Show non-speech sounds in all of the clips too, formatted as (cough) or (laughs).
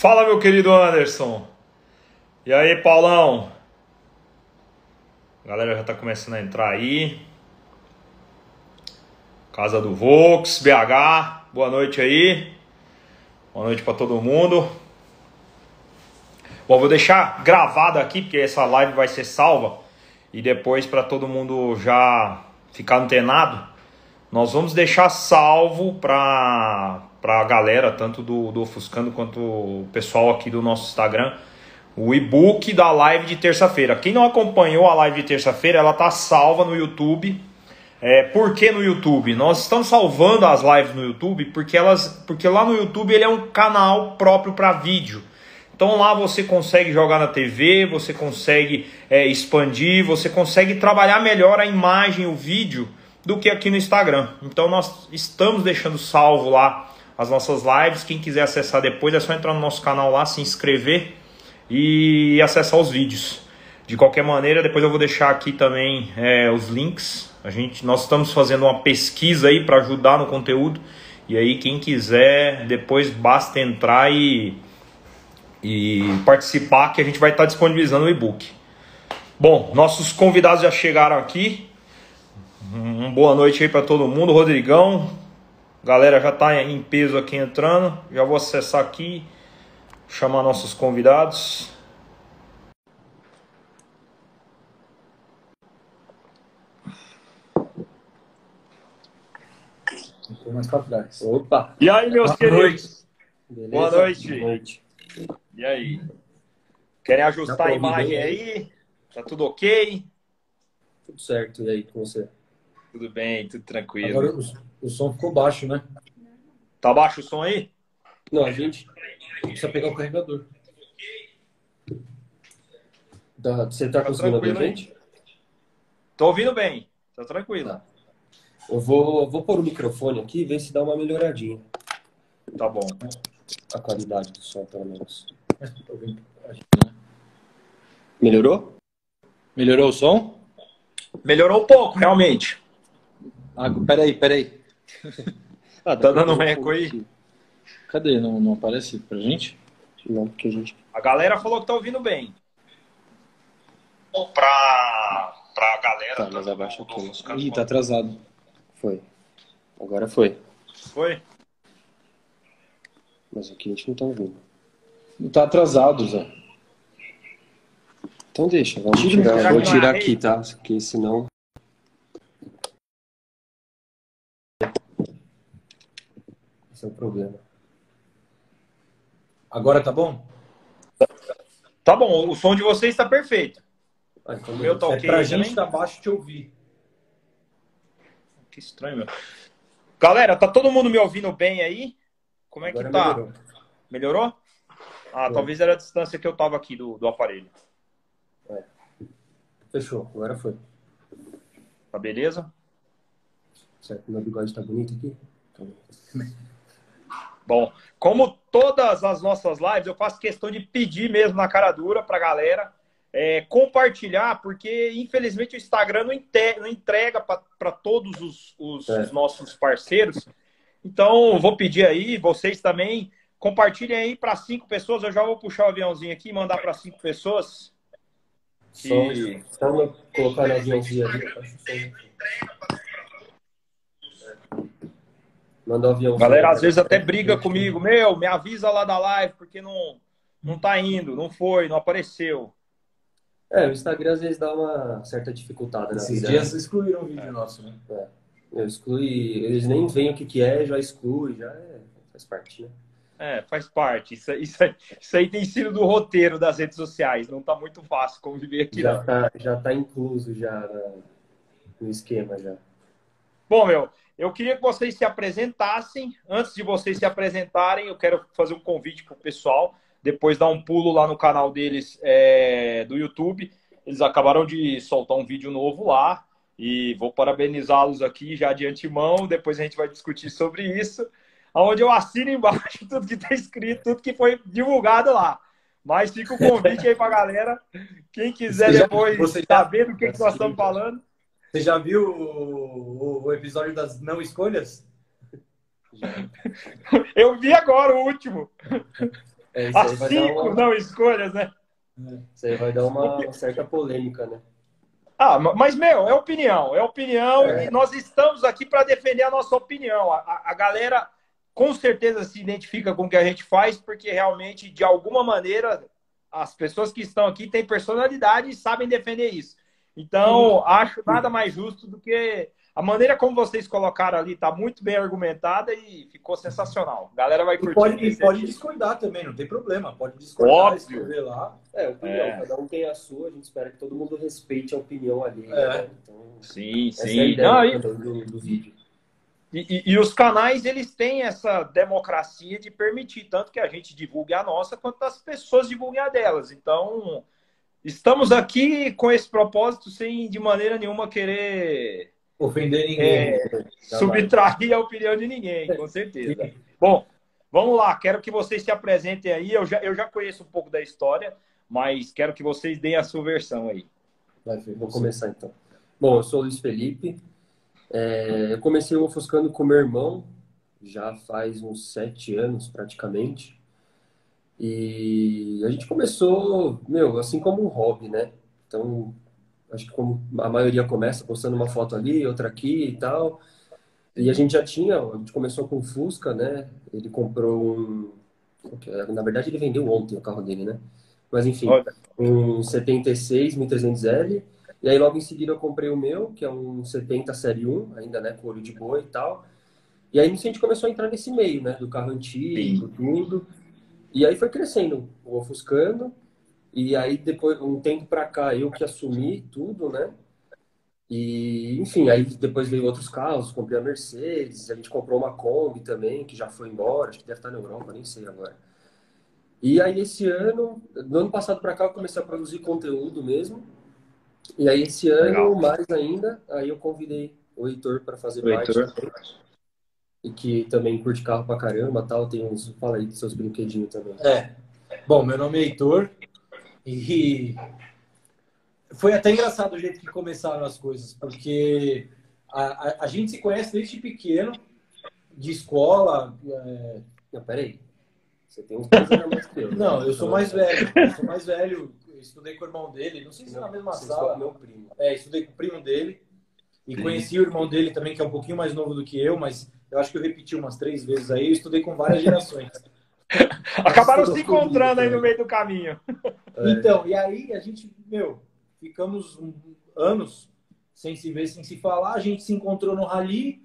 Fala, meu querido Anderson. E aí, Paulão? A galera já tá começando a entrar aí. Casa do Vox, BH. Boa noite aí. Boa noite para todo mundo. Bom, vou deixar gravado aqui porque essa live vai ser salva e depois para todo mundo já ficar antenado, nós vamos deixar salvo para para a galera, tanto do, do Ofuscando quanto o pessoal aqui do nosso Instagram, o e-book da live de terça-feira. Quem não acompanhou a live de terça-feira, ela tá salva no YouTube. É, por que no YouTube? Nós estamos salvando as lives no YouTube porque elas, porque lá no YouTube ele é um canal próprio para vídeo. Então lá você consegue jogar na TV, você consegue é, expandir, você consegue trabalhar melhor a imagem, o vídeo do que aqui no Instagram. Então nós estamos deixando salvo lá as nossas lives. Quem quiser acessar depois é só entrar no nosso canal lá, se inscrever e acessar os vídeos. De qualquer maneira, depois eu vou deixar aqui também é, os links. A gente, nós estamos fazendo uma pesquisa aí para ajudar no conteúdo. E aí quem quiser, depois basta entrar e, e participar que a gente vai estar disponibilizando o e-book. Bom, nossos convidados já chegaram aqui. Um boa noite aí para todo mundo, Rodrigão, Galera já está em peso aqui entrando. Já vou acessar aqui, chamar nossos convidados. mais para trás. Opa! E aí, meus Boa queridos? Noite. Boa noite. Boa noite. E aí? Querem ajustar a imagem aí? Tá tudo ok? Tudo certo. E aí, com você? Tudo bem, tudo tranquilo. Agora o, som ficou baixo, né? Tá baixo o som aí? Não, a gente precisa pegar o carregador. Você tá, tá conseguindo ouvir a gente? Tô ouvindo bem, tá tranquilo. Tá. Eu vou, vou pôr o microfone aqui e ver se dá uma melhoradinha. Tá bom. A qualidade do som, pelo menos. Melhorou? Melhorou o som? Melhorou um pouco, realmente. Ah, peraí, peraí. (laughs) Ah, tá dando um eco aí? Cadê? Não, não aparece pra gente? Não, porque a gente. A galera falou que tá ouvindo bem. Pra, pra galera. Tá, mas abaixa aqui. Ih, tá atrasado. Foi. Agora foi. Foi? Mas aqui a gente não tá ouvindo. Não tá atrasado, Zé. Então deixa, vamos tirar. Vou tirar aqui, tá? Porque senão. Esse é o problema. Agora tá bom? Tá bom, o som de vocês está perfeito. Ah, então meu tá é ok. Pra gente tá baixo de ouvir. Que estranho, meu. Galera, tá todo mundo me ouvindo bem aí? Como é Agora que tá? Melhorou? melhorou? Ah, Foi. talvez era a distância que eu tava aqui do, do aparelho. É. Fechou, agora foi. Tá beleza? Certo, meu bigode tá bonito aqui? Bom, como todas as nossas lives, eu faço questão de pedir mesmo na cara dura pra galera é, compartilhar, porque infelizmente o Instagram não, não entrega para todos os, os, é. os, nossos parceiros. Então, vou pedir aí, vocês também, compartilhem aí para cinco pessoas. Eu já vou puxar o aviãozinho aqui e mandar para cinco pessoas. Só, e... só colocar no aviãozinho ali. Manda o avião. Galera, às vezes até briga comigo. Meu, me avisa lá da live, porque não, não tá indo, não foi, não apareceu. É, o Instagram às vezes dá uma certa dificuldade. Esses dias excluíram o vídeo é. nosso, né? É. Eu exclui, eles nem veem o que, que é, já exclui, já é, faz parte, né? É, faz parte. Isso, isso, isso aí tem sido do roteiro das redes sociais. Não tá muito fácil conviver aqui, já não. Tá, já tá incluso já no esquema já. Bom, meu, eu queria que vocês se apresentassem. Antes de vocês se apresentarem, eu quero fazer um convite para o pessoal. Depois dar um pulo lá no canal deles é, do YouTube. Eles acabaram de soltar um vídeo novo lá. E vou parabenizá-los aqui já de antemão. Depois a gente vai discutir sobre isso. Onde eu assino embaixo tudo que está escrito, tudo que foi divulgado lá. Mas fica o convite aí para a galera. Quem quiser depois saber do que, que nós estamos falando. Você já viu o, o episódio das não escolhas? Eu vi agora o último. É, isso As aí vai dar cinco uma, não escolhas, né? isso aí vai dar uma, uma certa polêmica, né? Ah, mas, meu, é opinião, é opinião É. e nós estamos aqui para defender a nossa opinião. A, a- a galera com certeza se identifica com o que a gente faz, porque realmente, de alguma maneira, as pessoas que estão aqui têm personalidade e sabem defender isso. Então, acho nada mais justo do que a maneira como vocês colocaram ali, tá muito bem argumentada e ficou sensacional. A galera vai E curtir. pode, e pode discordar também, não tem problema. Pode discordar, Óbvio. escrever lá. É, opinião, É. cada um tem a sua, a gente espera que todo mundo respeite a opinião alheia. É. né? Então, Sim, essa é a sim. ideia Não, e- do, do vídeo. E, e- e os canais, eles têm essa democracia de permitir tanto que a gente divulgue a nossa, quanto as pessoas divulguem a delas. Então, estamos aqui com esse propósito sem, de maneira nenhuma, querer Ofender ninguém. é, subtrair a opinião de ninguém, com certeza. Bom, vamos lá. Quero que vocês se apresentem aí. Eu já, eu já conheço um pouco da história, mas quero que vocês deem a sua versão aí. Vai, vou começar então. Bom, eu sou o Luiz Felipe. É, eu comecei o ofuscando com meu irmão já faz uns sete anos praticamente. E a gente começou, meu, assim como um hobby, né? Então, acho que como a maioria começa postando uma foto ali, outra aqui e tal. E a gente já tinha, a gente começou com o Fusca, né? Ele comprou um. Na verdade, ele vendeu ontem o carro dele, né? Mas enfim, Olha. um 76 1300L. E aí logo em seguida eu comprei o meu, que é um 70 Série 1, ainda, né, com olho de boi e tal. E aí a gente começou a entrar nesse meio, né, do carro antigo, tudo. E aí foi crescendo, o ofuscando. E aí depois, um tempo pra cá, eu que assumi tudo, né? E, enfim, aí depois veio outros carros, comprei a Mercedes, a gente comprou uma Kombi também, que já foi embora, acho que deve estar na Europa, nem sei agora. E aí esse ano, do ano passado para cá, eu comecei a produzir conteúdo mesmo. E aí esse ano, Legal. mais ainda, aí eu convidei o Heitor para fazer O parte Heitor. E que também curte carro pra caramba, tal, tem uns, fala aí dos seus brinquedinhos também. É. Bom, meu nome é Heitor e foi até engraçado o jeito que começaram as coisas, porque a, a, a gente se conhece desde pequeno, de escola. é, Não, peraí. Você tem uns dois anos a mais que eu. né? Não, eu sou mais velho. Eu sou mais velho. Eu estudei com o irmão dele, não sei se é na mesma sala. meu primo. É, estudei com o primo dele. E Sim. conheci o irmão dele também, que é um pouquinho mais novo do que eu, mas eu acho que eu repeti umas três vezes aí. Eu estudei com várias gerações. (laughs) Acabaram se comigo encontrando aí no meio do caminho. É. Então, e aí a gente, meu, ficamos anos sem se ver, sem se falar. A gente se encontrou no rally.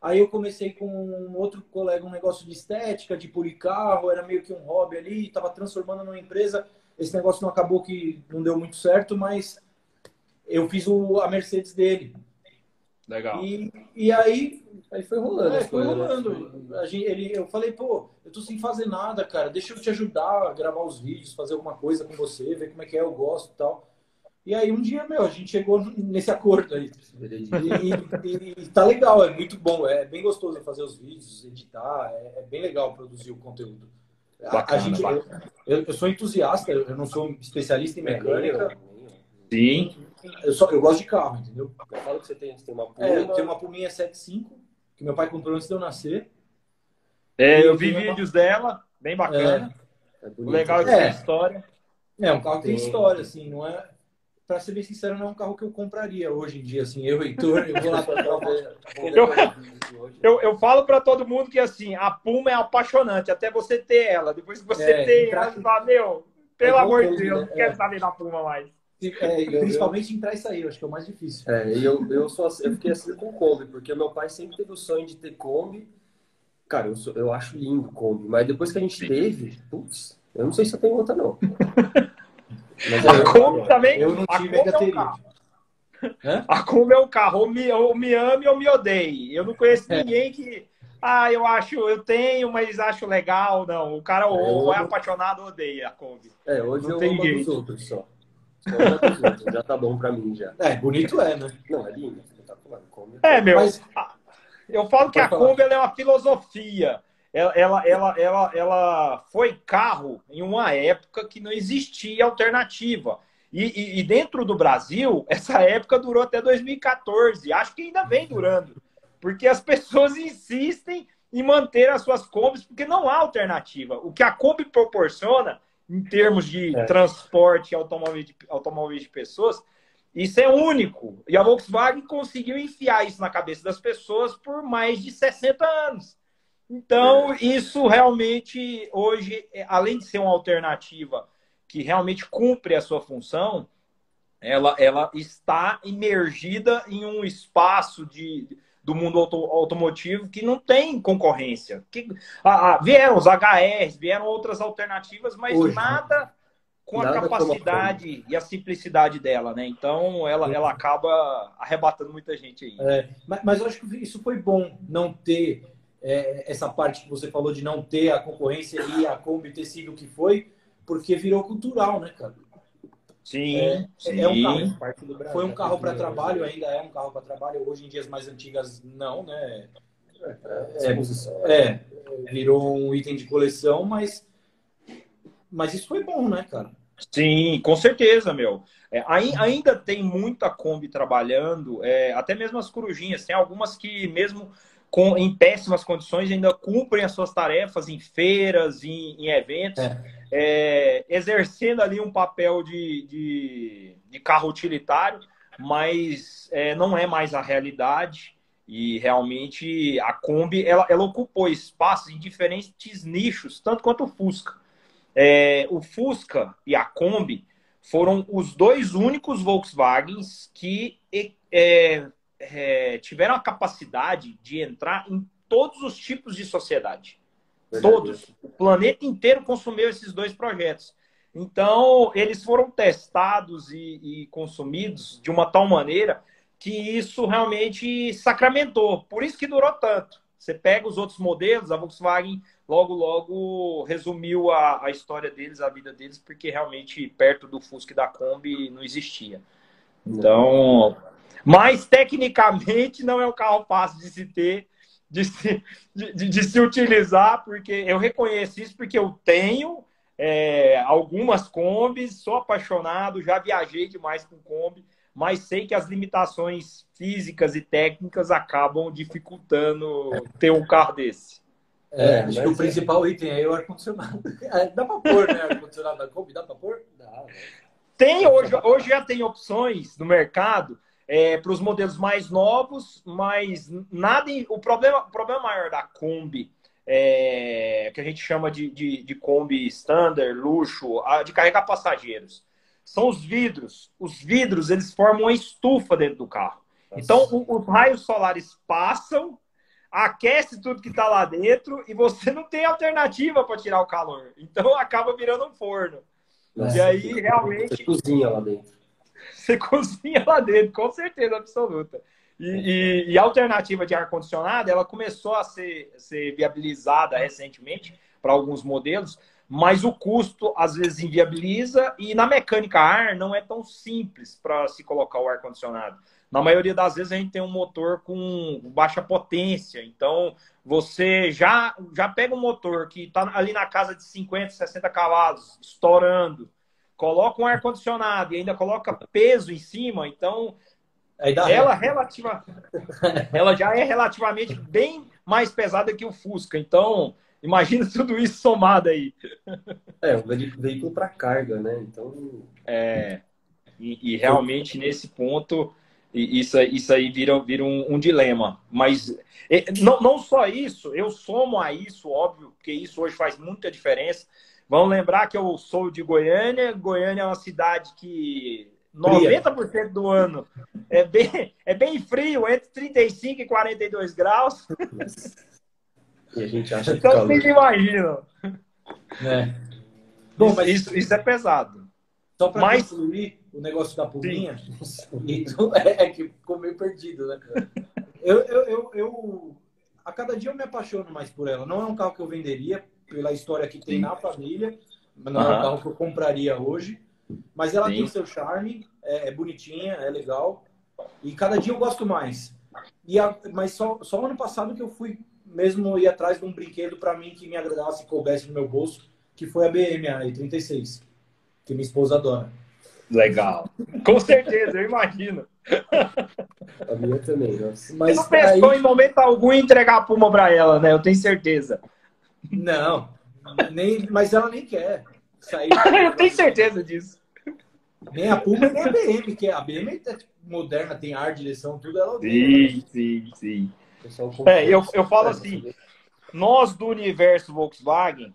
Aí eu comecei com um outro colega um negócio de estética, de polir carro, era meio que um hobby ali, estava transformando numa empresa. Esse negócio não acabou que não deu muito certo, mas eu fiz o, a Mercedes dele. Legal. E, e aí Aí foi rolando. é, as foi coisas, né? rolando. A gente, ele, eu falei, pô, eu tô sem fazer nada, cara. Deixa eu te ajudar a gravar os vídeos, fazer alguma coisa com você, ver como é que é, eu gosto e tal. E aí um dia, meu, a gente chegou nesse acordo aí. E, e- e tá legal, é muito bom, é bem gostoso fazer os vídeos, editar, é, é bem legal produzir o conteúdo. A- a, Bacana, gente, eu, eu- eu sou entusiasta, eu eu não sou especialista em mecânica, Sim. Eu, só, eu gosto de carro, entendeu? Eu falo que você tem, você tem uma Puma. É, eu tenho uma Puminha 75, que meu pai comprou antes de eu nascer. É, eu vi vídeos dela, bem bacana. É O bonito. legal é que É. tem história. É, um carro que tem história, assim, não é. Pra ser bem sincero, não é um carro que eu compraria hoje em dia, assim. Eu, Heitor, eu vou lá (laughs) pra Eu- Eu, eu falo pra todo mundo que assim, a Puma é apaixonante, até você ter ela. Depois que você É, tem ela, você fala, meu, pelo É amor de Deus, né? não quero É. saber da Puma mais. É, e principalmente entrar e sair, eu acho que é o mais difícil. É, e eu, eu, sou, assim- eu fiquei assim com Kombi, porque meu pai sempre teve o sonho de ter Kombi. Cara, eu, sou- eu acho lindo Kombi, mas depois que a gente teve, putz, eu não sei se eu tenho outra, não. (laughs) Mas A é, Kombi também, Eu não a tive, Kombi ainda é teria. carro. Hã? A Kombi é um carro, ou me, ou me ame ou me odeie. Eu não conheço É. ninguém que, ah, eu acho, eu tenho, mas acho legal. Não, o cara ou é apaixonado ou odeia a Kombi. é, hoje Não eu tem amo jeito. outros só. Outros, já tá bom pra mim já. É, bonito é, né? Não, é lindo, espetacular. Kombi É, meu, Mas- eu falo que Pode a falar. Kombi ela é uma filosofia. Ela, ela, ela, ela, ela foi carro em uma época que não existia alternativa. E, e- e dentro do Brasil, (laughs) essa época durou até 2014. Acho que ainda vem durando. Porque as pessoas insistem e manter as suas Kombis, porque não há alternativa. O que a Kombi proporciona, em termos de é. transporte automóveis de, automóveis de pessoas, isso é único. E a Volkswagen conseguiu enfiar isso na cabeça das pessoas por mais de 60 anos. Então, é. isso realmente, hoje, além de ser uma alternativa que realmente cumpre a sua função, ela, ela está imergida em um espaço de, do mundo auto, automotivo que não tem concorrência. Que, ah, vieram os HRs, vieram outras alternativas, mas Hoje, nada com nada a capacidade e a simplicidade dela, né? Então ela, ela acaba arrebatando muita gente aí. É, mas, mas eu acho que isso foi bom, não ter é, essa parte que você falou de não ter a concorrência e a Kombi ter sido o que foi, porque virou cultural, né, cara? Sim, é, sim. É um carro, foi um né? carro para trabalho, ainda é um carro para trabalho. Hoje em dias mais antigas, não, né? É, é, é, virou um item de coleção, mas, mas isso foi bom, né, cara? Sim, com certeza, meu. É, ainda tem muita Kombi trabalhando, é, até mesmo as corujinhas. Tem algumas que, mesmo com, em péssimas condições, ainda cumprem as suas tarefas em feiras, em, em eventos. É é, exercendo ali um papel de, de, de carro utilitário, mas é, não é mais a realidade. E realmente a Kombi ela, ela ocupou espaços em diferentes nichos, tanto quanto o Fusca. É, o Fusca e a Kombi foram os dois únicos Volkswagens que é, é, tiveram a capacidade de entrar em todos os tipos de sociedade. Todos. O planeta inteiro consumiu esses dois projetos. Então, eles foram testados e, e, consumidos de uma tal maneira que isso realmente sacramentou. Por isso que durou tanto. Você pega os outros modelos, a Volkswagen logo, logo resumiu a, a história deles, a vida deles, porque realmente perto do Fusca e da Kombi não existia. Então, mas tecnicamente não é um carro fácil de se ter de se, de, de, se utilizar, porque eu reconheço isso porque eu tenho é, algumas combis, sou apaixonado, já viajei demais com Kombi, mas sei que as limitações físicas e técnicas acabam dificultando ter um carro desse. É, acho que o é principal item aí é o ar-condicionado. (laughs) É, dá para pôr, né? Ar-condicionado da Kombi, dá para pôr? Dá. Tem, hoje, hoje já tem opções no mercado é, para os modelos mais novos, mas nada. O problema, o problema maior da Kombi, é, que a gente chama de, de, de Kombi standard, luxo, de carregar passageiros, são os vidros. Os vidros eles formam uma estufa dentro do carro. Então, o, os raios solares passam, aquece tudo que está lá dentro e você não tem alternativa para tirar o calor. Então, acaba virando um forno. Nossa, e aí, realmente. Você cozinha lá dentro. Você (laughs) cozinha lá dentro, com certeza absoluta. E, e, e a alternativa de ar-condicionado, ela começou a ser, ser viabilizada recentemente para alguns modelos, mas o custo às vezes inviabiliza e na mecânica ar não é tão simples para se colocar o ar-condicionado. Na maioria das vezes a gente tem um motor com baixa potência, então você já, já pega um motor que está ali na casa de 50, 60 cavalos, estourando, coloca um ar-condicionado e ainda coloca peso em cima, então ela relativa, ela já é relativamente bem mais pesada que o Fusca. Então, imagina (laughs) tudo isso somado aí. É, um veículo para carga, né? Então. É. E, e realmente nesse ponto isso, isso aí vira, vira um, um dilema. Mas não, não só isso, eu somo a isso, óbvio, porque isso hoje faz muita diferença. Vamos lembrar que eu sou de Goiânia. Goiânia é uma cidade que 90% do ano é bem, é bem frio, entre 35 e 42 graus. E a gente acha que então vocês imaginam. É. Bom, mas isso, isso é pesado. Só para mas... concluir o negócio da pulguinha, é, é que ficou meio perdido, né? Eu, eu, eu, eu, a cada dia eu me apaixono mais por ela. Não é um carro que eu venderia, pela história que tem Sim. na família. Não uhum. é um carro que eu compraria hoje. Mas ela Sim. tem seu charme, é, é, bonitinha, é legal. E cada dia eu gosto mais. E a, mas só, só ano passado que eu fui mesmo ir atrás de um brinquedo para mim que me agradasse e coubesse no meu bolso, que foi a BM, a E36, que minha esposa adora. Legal. Com certeza, eu imagino. A minha também, nossa. Mas não pensou aí... em momento algum em entregar a Puma para ela, né? Eu tenho certeza. Não, nem, mas ela nem quer sair. (laughs) eu tenho certeza disso. Nem a Puma, nem a BM, que a BM é moderna, tem ar, direção, tudo ela odeia. Sim, sim, sim. É, eu, eu falo assim, nós do universo Volkswagen,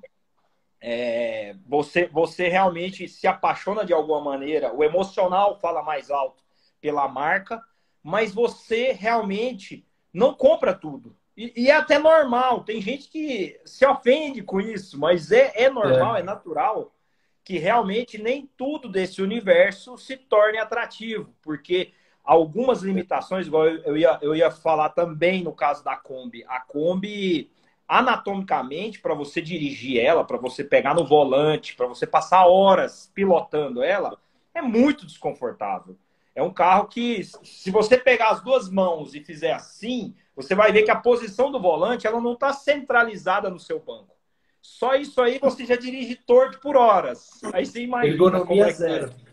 é, você, você realmente se apaixona de alguma maneira, o emocional fala mais alto pela marca, mas você realmente não compra tudo. E, e é até normal, tem gente que se ofende com isso, mas é, é normal, é. é natural que realmente nem tudo desse universo se torne atrativo, porque algumas limitações, igual eu ia, eu ia falar também no caso da Kombi. A Kombi, anatomicamente, para você dirigir ela, para você pegar no volante, para você passar horas pilotando ela, é muito desconfortável. É um carro que, se você pegar as duas mãos e fizer assim, você vai ver que a posição do volante ela não está centralizada no seu banco. Só isso aí você já dirige torto por horas. Aí você imagina. Ergonomia como é, é zero. (laughs)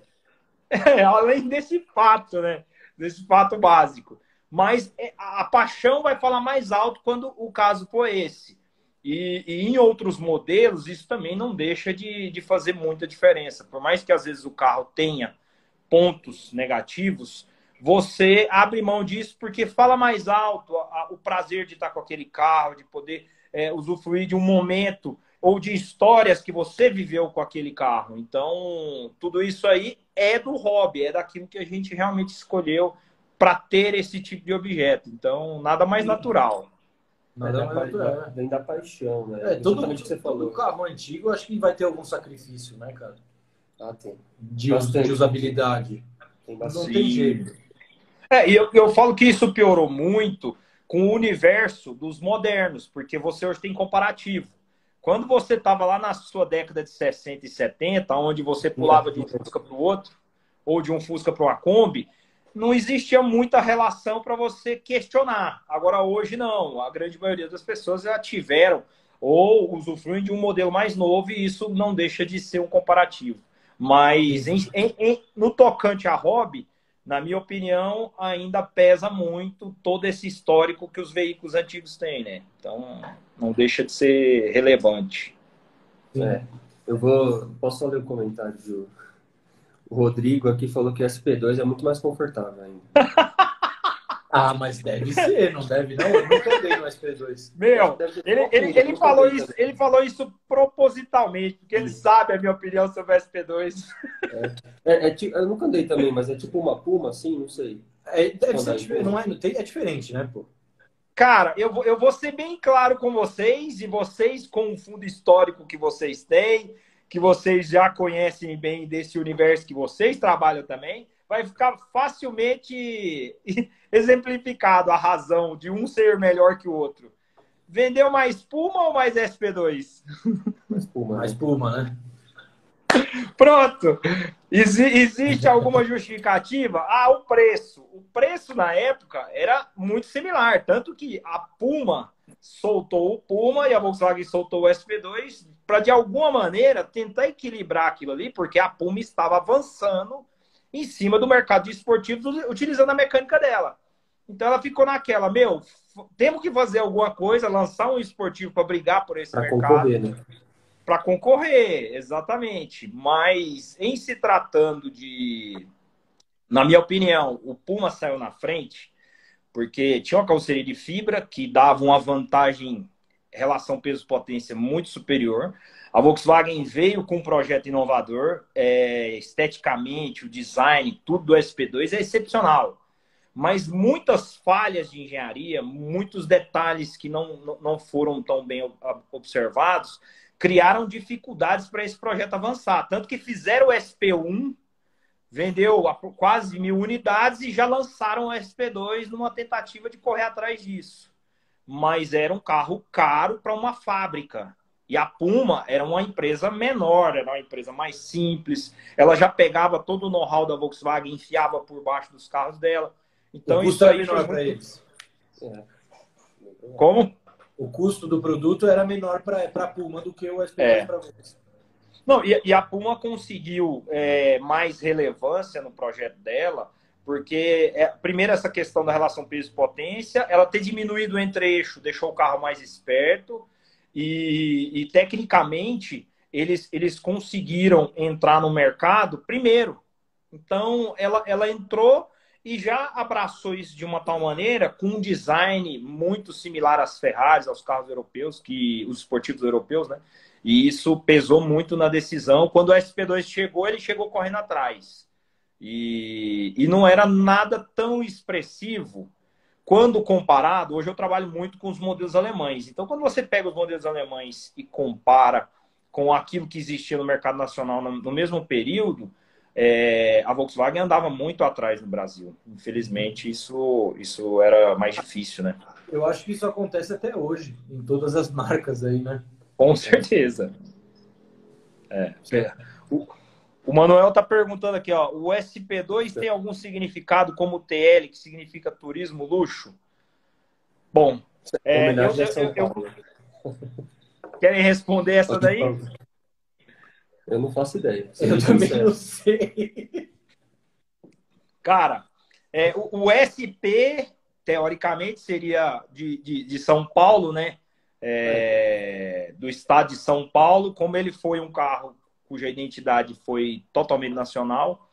É, além desse fato, né? Desse fato básico. Mas é, a paixão vai falar mais alto quando o caso for esse. E, e, em outros modelos, isso também não deixa de, de fazer muita diferença. Por mais que às vezes o carro tenha pontos negativos, você abre mão disso porque fala mais alto a, a, o prazer de estar com aquele carro, de poder é, usufruir de um momento ou de histórias que você viveu com aquele carro. Então, tudo isso aí é do hobby, é daquilo que a gente realmente escolheu para ter esse tipo de objeto. Então, nada mais natural. Nada mais natural. Vem da paixão, né? É, todo, que você falou. Todo carro antigo, acho que vai ter algum sacrifício, né, cara? Ah, tem. De, de usabilidade. Tem bastante. Não tem jeito. É, e eu, eu falo que isso piorou muito com o universo dos modernos, porque você hoje tem comparativo. Quando você estava lá na sua década de 60 e 70, onde você pulava de um Fusca para o outro, ou de um Fusca para uma Kombi, não existia muita relação para você questionar. Agora, hoje, não. A grande maioria das pessoas já tiveram ou usufruem de um modelo mais novo e isso não deixa de ser um comparativo. Mas em, em, no tocante a hobby, na minha opinião, ainda pesa muito todo esse histórico que os veículos antigos têm, né? Então, não deixa de ser relevante. É, eu vou. Posso ler o comentário do o Rodrigo aqui falou que o SP2 é muito mais confortável ainda. (laughs) ah, mas deve ser, não deve não? Eu nunca andei no SP2. Meu, ele, ele, ele falou isso, ele falou isso propositalmente, porque ele sabe a minha opinião sobre o SP2. É, é, é, eu nunca andei também, mas é tipo uma Puma, assim, não sei. É, deve ser, não é, é diferente, né, pô? Cara, eu vou, eu vou ser bem claro com vocês, e vocês, com o fundo histórico que vocês têm, que vocês já conhecem bem desse universo que vocês trabalham também, vai ficar facilmente (laughs) exemplificado a razão de um ser melhor que o outro. Vendeu mais Puma ou mais SP2? Mais Puma. Mais Puma, né? Pronto. Ex existe (laughs) alguma justificativa? Ah, o preço. O preço na época era muito similar, tanto que a Puma soltou o Puma e a Volkswagen soltou o SP2 para de alguma maneira tentar equilibrar aquilo ali, porque a Puma estava avançando em cima do mercado de esportivos utilizando a mecânica dela. Então ela ficou naquela, meu, temos que fazer alguma coisa, lançar um esportivo para brigar por esse pra mercado. Concorrer, né? Para concorrer, exatamente. Mas em se tratando de, na minha opinião, o Puma saiu na frente porque tinha uma carroceria de fibra que dava uma vantagem relação peso-potência muito superior. A Volkswagen veio com um projeto inovador, é, esteticamente, o design, tudo do SP2 é excepcional. Mas muitas falhas de engenharia, muitos detalhes que não, não foram tão bem observados, criaram dificuldades para esse projeto avançar. Tanto que fizeram o SP1 vendeu quase mil unidades e já lançaram o SP2 numa tentativa de correr atrás disso. Mas era um carro caro para uma fábrica. E a Puma era uma empresa menor, era uma empresa mais simples. Ela já pegava todo o know-how da Volkswagen enfiava por baixo dos carros dela. Então, o custo isso era menor para muito... eles. É. Como? O custo do produto era menor para a Puma do que o SP2 é. para vocês. Não, e, e, a Puma conseguiu é, mais relevância no projeto dela Porque, é, primeiro, essa questão da relação peso-potência, ela ter diminuído o entre-eixo deixou o carro mais esperto e, e, tecnicamente, eles, eles conseguiram entrar no mercado primeiro. Então, ela, ela entrou e já abraçou isso de uma tal maneira, com um design muito similar às Ferraris, aos carros europeus, que os esportivos europeus, né? E isso pesou muito na decisão. Quando o SP2 chegou, ele chegou correndo atrás. E, e não era nada tão expressivo quando comparado. Hoje eu trabalho muito com os modelos alemães. Então, quando você pega os modelos alemães e compara com aquilo que existia no mercado nacional no, no mesmo período, é, a Volkswagen andava muito atrás no Brasil. Infelizmente, isso, isso era mais difícil, né? Eu acho que isso acontece até hoje, em todas as marcas aí, né? Com certeza. É. O, o Manuel está perguntando aqui, ó, o SP2 tem algum significado como TL, que significa turismo luxo? Bom, é, eu, eu, eu, querem responder essa daí? Eu não faço ideia. Eu também não sei. Cara, é, o, o, SP, teoricamente, seria de, de, de São Paulo, né? É, do estado de São Paulo, como ele foi um carro cuja identidade foi totalmente nacional.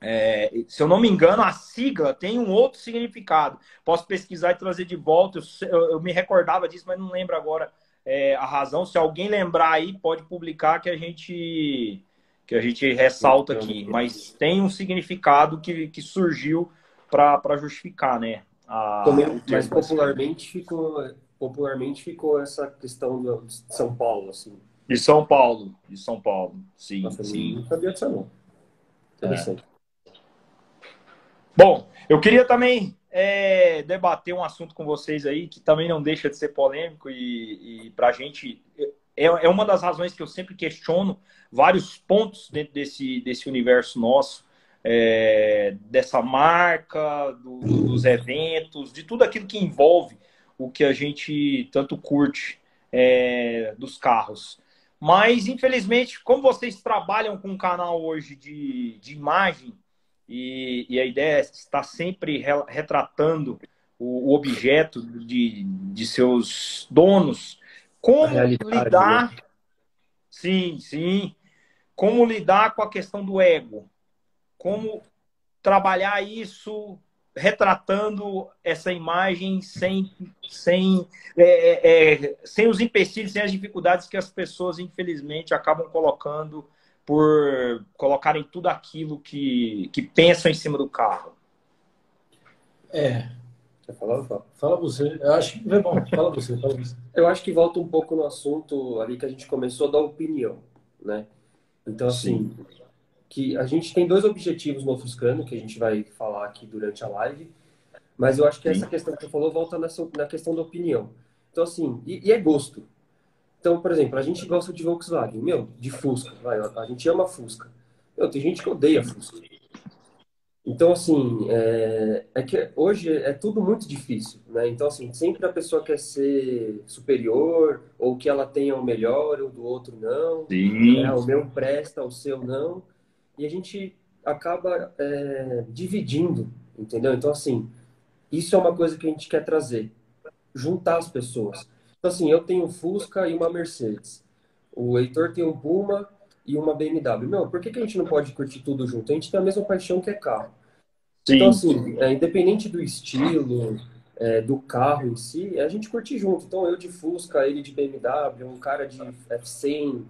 É, se eu não me engano, a sigla tem um outro significado. Posso pesquisar e trazer de volta. Eu, eu me recordava disso, mas não lembro agora é, a razão. Se alguém lembrar aí, pode publicar que a gente que a gente ressalta aqui. Mas tem um significado que, que surgiu para justificar, né? A, mas popularmente ficou, popularmente ficou essa questão de São Paulo, assim. De São Paulo, de São Paulo, sim. Nossa, sim. Não sabia disso não. Interessante. É. Bom, eu queria também é, debater um assunto com vocês aí que também não deixa de ser polêmico e, e para a gente é, é uma das razões que eu sempre questiono vários pontos dentro desse, desse universo nosso, é, dessa marca, do, dos eventos, de tudo aquilo que envolve o que a gente tanto curte é, dos carros. Mas, infelizmente, como vocês trabalham com um canal hoje de, de imagem, e, e a ideia é estar sempre retratando o, o objeto de, de seus donos, como lidar. Né? Sim, sim. Como lidar com a questão do ego? Como trabalhar isso retratando essa imagem sem, sem, é, é, é, sem os empecilhos, sem as dificuldades que as pessoas, infelizmente, acabam colocando por colocarem tudo aquilo que, que pensam em cima do carro. É. Quer falar? Fala. fala você. Eu acho que é bom. Fala você, fala você. Eu acho que volta um pouco no assunto ali que a gente começou da opinião, né? Então, assim, Sim que a gente tem dois objetivos no Ofuscano, que a gente vai falar aqui durante a live, mas eu acho que essa questão que você falou volta nessa, na questão da opinião. Então, assim, e, e, é gosto. Então, por exemplo, a gente gosta de Volkswagen, meu, de Fusca, vai, a gente ama Fusca. Meu, tem gente que odeia Fusca. Então, assim, é, é, que hoje é tudo muito difícil, né? Então, assim, sempre a pessoa quer ser superior, ou que ela tenha o melhor, ou do outro não. Sim. É, o meu presta, o seu não e a gente acaba é, dividindo, entendeu? Então, assim, isso é uma coisa que a gente quer trazer, juntar as pessoas. Então, assim, eu tenho um Fusca e uma Mercedes. O Heitor tem um Puma e uma BMW. Meu, por que, que a gente não pode curtir tudo junto? A gente tem a mesma paixão que é carro. Sim. Então, assim, é, independente do estilo, é, do carro em si, a gente curte junto. Então, eu de Fusca, ele de BMW, um cara de F100,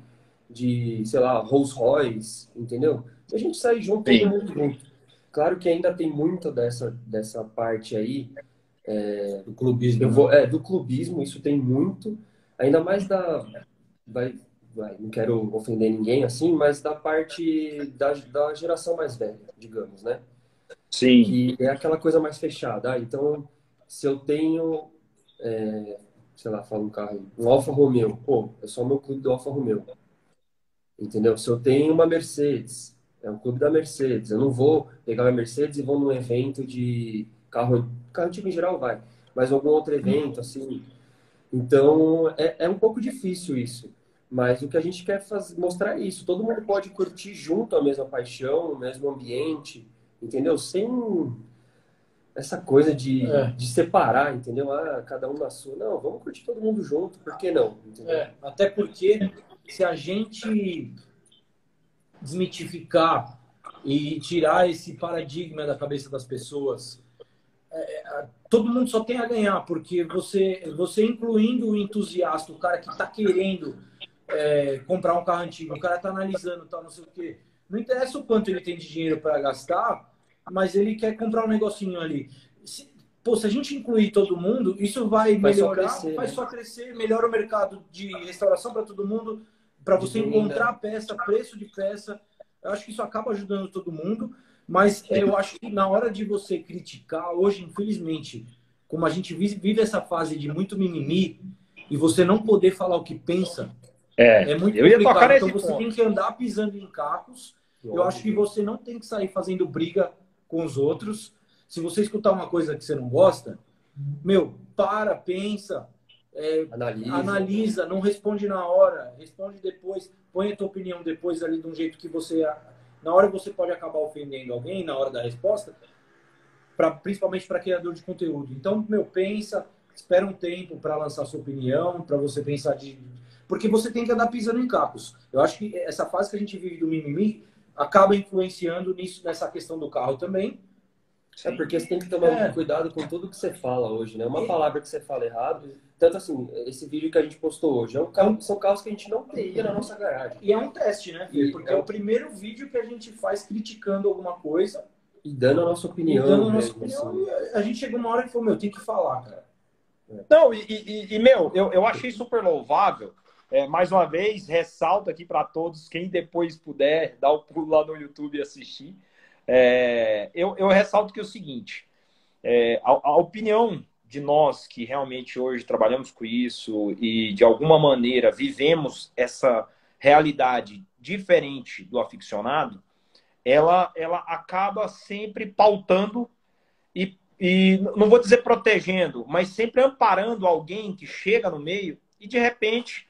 de, sei lá, Rolls Royce, entendeu? A gente sai junto, Sim. todo mundo junto. Claro que ainda tem muita dessa, dessa parte aí. É, do clubismo. Eu vou, é, do clubismo, isso tem muito. Ainda mais da. Vai, vai, não quero ofender ninguém assim, mas da parte da, da geração mais velha, digamos, né? Sim. Que é aquela coisa mais fechada. Ah, então, se eu tenho. É, sei lá, fala um carro, um Alfa Romeo, pô, é só o meu clube do Alfa Romeo. Entendeu? Se eu tenho uma Mercedes, é um clube da Mercedes. Eu não vou pegar a Mercedes e vou num evento de carro, carro antigo em geral vai, mas algum outro evento, assim. Então, é, é um pouco difícil isso. Mas o que a gente quer fazer, mostrar é isso. Todo mundo pode curtir junto a mesma paixão, o mesmo ambiente, entendeu? Sem essa coisa de, é. de separar, entendeu? Ah, cada um na sua. Não, vamos curtir todo mundo junto, por que não? É, até porque se a gente desmitificar e tirar esse paradigma da cabeça das pessoas, é, é todo mundo só tem a ganhar, porque você, você incluindo o entusiasta, o cara que está querendo é, comprar um carro antigo, o cara está analisando, tal, não sei o quê. Não interessa o quanto ele tem de dinheiro para gastar, mas ele quer comprar um negocinho ali. Se, pô, se a gente incluir todo mundo, isso vai, vai melhorar, só crescer, vai né? só crescer, melhora o mercado de restauração para todo mundo, para você encontrar peça, preço de peça. Eu acho que isso acaba ajudando todo mundo, mas eu acho que na hora de você criticar, hoje, infelizmente, como a gente vive essa fase de muito mimimi, e você não poder falar o que pensa, é, é muito eu complicado. Ia tocar então você ponto. tem que andar pisando em cacos. Eu acho que você não tem que sair fazendo briga com os outros. Se você escutar uma coisa que você não gosta, meu, para, pensa, é, analisa. analisa, não responde na hora, responde depois, põe a tua opinião depois ali de um jeito que você. Na hora você pode acabar ofendendo alguém, na hora da resposta, pra, principalmente para criador de conteúdo. Então, meu, pensa, espera um tempo para lançar sua opinião, para você pensar de. Porque você tem que andar pisando em capos. Eu acho que essa fase que a gente vive do mimimi acaba influenciando nisso, nessa questão do carro também. É porque você tem que tomar é. cuidado com tudo que você fala hoje, né? Uma palavra que você fala errado. Tanto assim, esse vídeo que a gente postou hoje, é um carro, são carros que a gente não teria na nossa garagem. E é um teste, né? Porque é, é o primeiro vídeo que a gente faz criticando alguma coisa. E dando a nossa opinião. E dando a nossa mesmo, opinião. Assim. a gente chegou uma hora que falou, meu, tem que falar, cara. Não, e, e, e meu, eu, eu achei super louvável é, mais uma vez, ressalto aqui para todos, quem depois puder dar o pulo lá no YouTube e assistir. É, eu, eu, ressalto que é o seguinte: é, a, a, opinião de nós que realmente hoje trabalhamos com isso e de alguma maneira vivemos essa realidade diferente do aficionado, ela, ela acaba sempre pautando e, e não vou dizer protegendo, mas sempre amparando alguém que chega no meio e de repente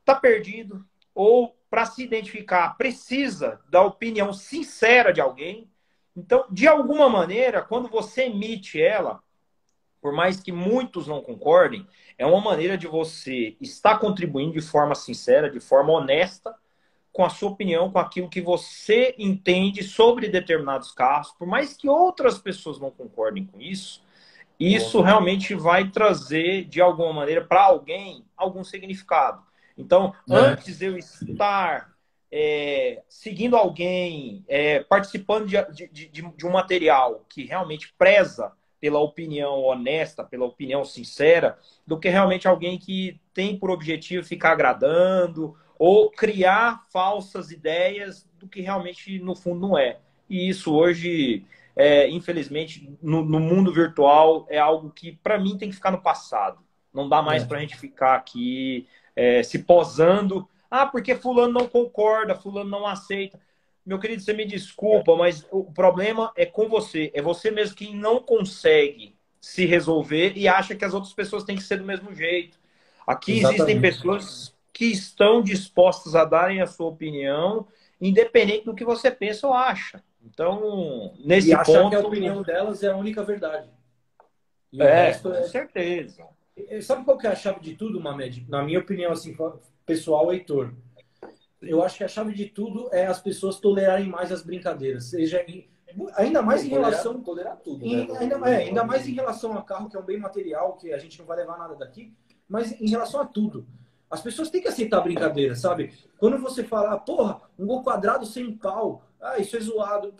está perdido ou para se identificar precisa da opinião sincera de alguém. Então, de alguma maneira, quando você emite ela, por mais que muitos não concordem, é uma maneira de você estar contribuindo de forma sincera, de forma honesta, com a sua opinião, com aquilo que você entende sobre determinados carros, por mais que outras pessoas não concordem com isso, isso realmente vai trazer, de alguma maneira, para alguém, algum significado. Então, é. antes de eu estar é, seguindo alguém, é, participando de, de, de, de, um material que realmente preza pela opinião honesta, pela opinião sincera, do que realmente alguém que tem por objetivo ficar agradando ou criar falsas ideias do que realmente no fundo não é. E isso hoje, é, infelizmente, no, no, mundo virtual é algo que para mim tem que ficar no passado. Não dá mais é. para a gente ficar aqui é, se posando. Ah, porque fulano não concorda, fulano não aceita. Meu querido, você me desculpa, mas o problema é com você. É você mesmo que não consegue se resolver e acha que as outras pessoas têm que ser do mesmo jeito. Aqui Exatamente. existem pessoas que estão dispostas a darem a sua opinião, independente do que você pensa ou acha. Então, nesse e ponto. que a opinião delas é a única verdade. E é, com é... certeza. Sabe qual que é a chave de tudo, Mamed? Na minha opinião, assim, pessoal, Heitor. Eu acho que a chave de tudo é as pessoas tolerarem mais as brincadeiras. Seja em, ainda mais em relação. Tolerar tudo, em, né? ainda, é, ainda mais em relação a carro, que é um bem material, que a gente não vai levar nada daqui, mas em relação a tudo. As pessoas têm que aceitar a brincadeira, sabe? Quando você fala, porra, um gol quadrado sem pau, ah, isso é zoado.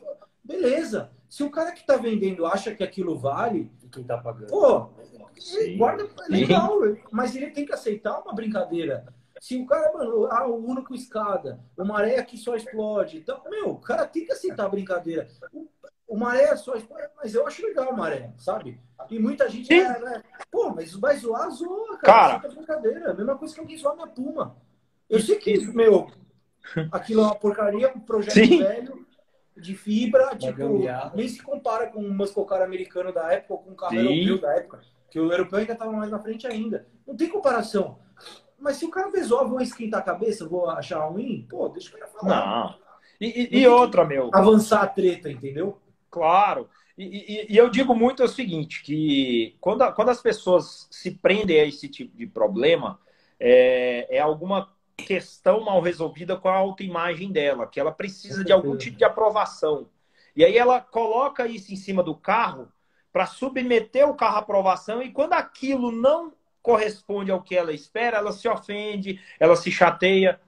Beleza. Se o cara que tá vendendo acha que aquilo vale. E quem tá pagando? Pô, guarda é legal, mas ele tem que aceitar uma brincadeira. Se o cara, mano, ah, o Uno com escada, o maré aqui só explode. Então, meu, o cara tem que aceitar a brincadeira. O, o maré só explode, mas eu acho legal o maré, sabe? E muita gente, é, é, pô, mas vai zoar, zoa, cara. cara. brincadeira. A mesma coisa que alguém zoar minha puma. Eu sei que, meu, aquilo é uma porcaria, um projeto Sim. velho de fibra, tipo, nem se compara com um muscle car americano da época ou com um carro Sim. europeu da época que o europeu ainda estava mais na frente ainda. Não tem comparação. Mas se o cara resolve, vou esquentar a cabeça, vou achar ruim, pô, deixa o cara falar. Não. E, e, e outra, meu. Avançar a treta, entendeu? Claro. E, e, e, eu digo muito o seguinte, que quando, quando as pessoas se prendem a esse tipo de problema, é, é alguma questão mal resolvida com a autoimagem dela, que ela precisa de algum tipo de aprovação. E aí ela coloca isso em cima do carro para submeter o carro à aprovação e quando aquilo não corresponde ao que ela espera, ela se ofende, ela se chateia.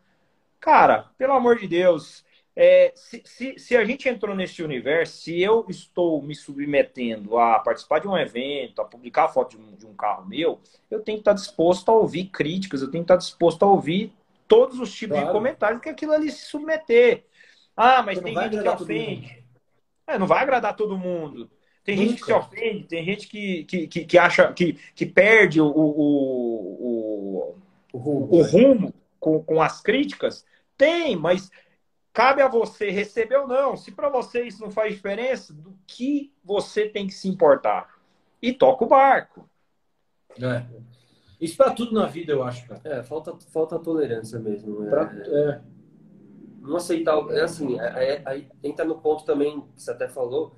Cara, pelo amor de Deus, é, se, se, se, a gente entrou nesse universo, se eu estou me submetendo a participar de um evento, a publicar a foto de um, de um carro meu, eu tenho que estar disposto a ouvir críticas, eu tenho que estar disposto a ouvir todos os tipos claro. de comentários que aquilo ali se submeter. Ah, mas tem gente que ofende. É, não vai agradar todo mundo. Tem Nunca. gente que se ofende, tem gente que, que, que, que acha que, que perde o, o, o, o rumo, o rumo com, com as críticas. Tem, mas cabe a você receber ou não. Se para você isso não faz diferença, do que você tem que se importar? E toca o barco. É. Isso para tudo na vida, eu acho, cara. É, falta, falta tolerância mesmo. É, pra, é. Não aceitar. É assim, é, é, aí entra no ponto também que você até falou.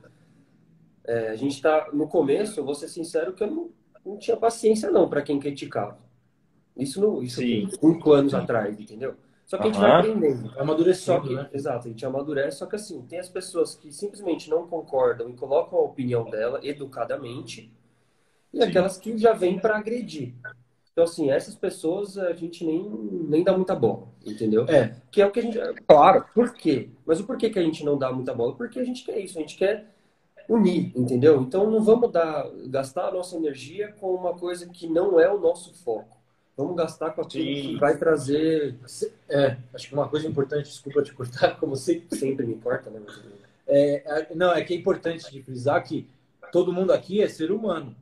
É, a gente está no começo, eu vou ser sincero que eu não, não tinha paciência não para quem criticava. Isso, no, isso cinco anos Sim. atrás, entendeu? Só que a gente vai aprendendo. É amadurecendo, que, né? Exato, a gente amadurece, só que assim, tem as pessoas que simplesmente não concordam e colocam a opinião dela educadamente, e Sim. aquelas que já vêm para agredir. Então, assim, essas pessoas a gente nem, nem dá muita bola, entendeu? É. Que é o que a gente. Claro. Por quê? Mas o porquê que a gente não dá muita bola? Porque a gente quer isso, a gente quer unir, entendeu? Então não vamos dar, gastar a nossa energia com uma coisa que não é o nosso foco. Vamos gastar com aquilo Sim. que vai trazer. É, acho que uma coisa importante, desculpa te cortar, (laughs) como sempre, sempre me corta, né? É, é, não, é que é importante de frisar que todo mundo aqui é ser humano.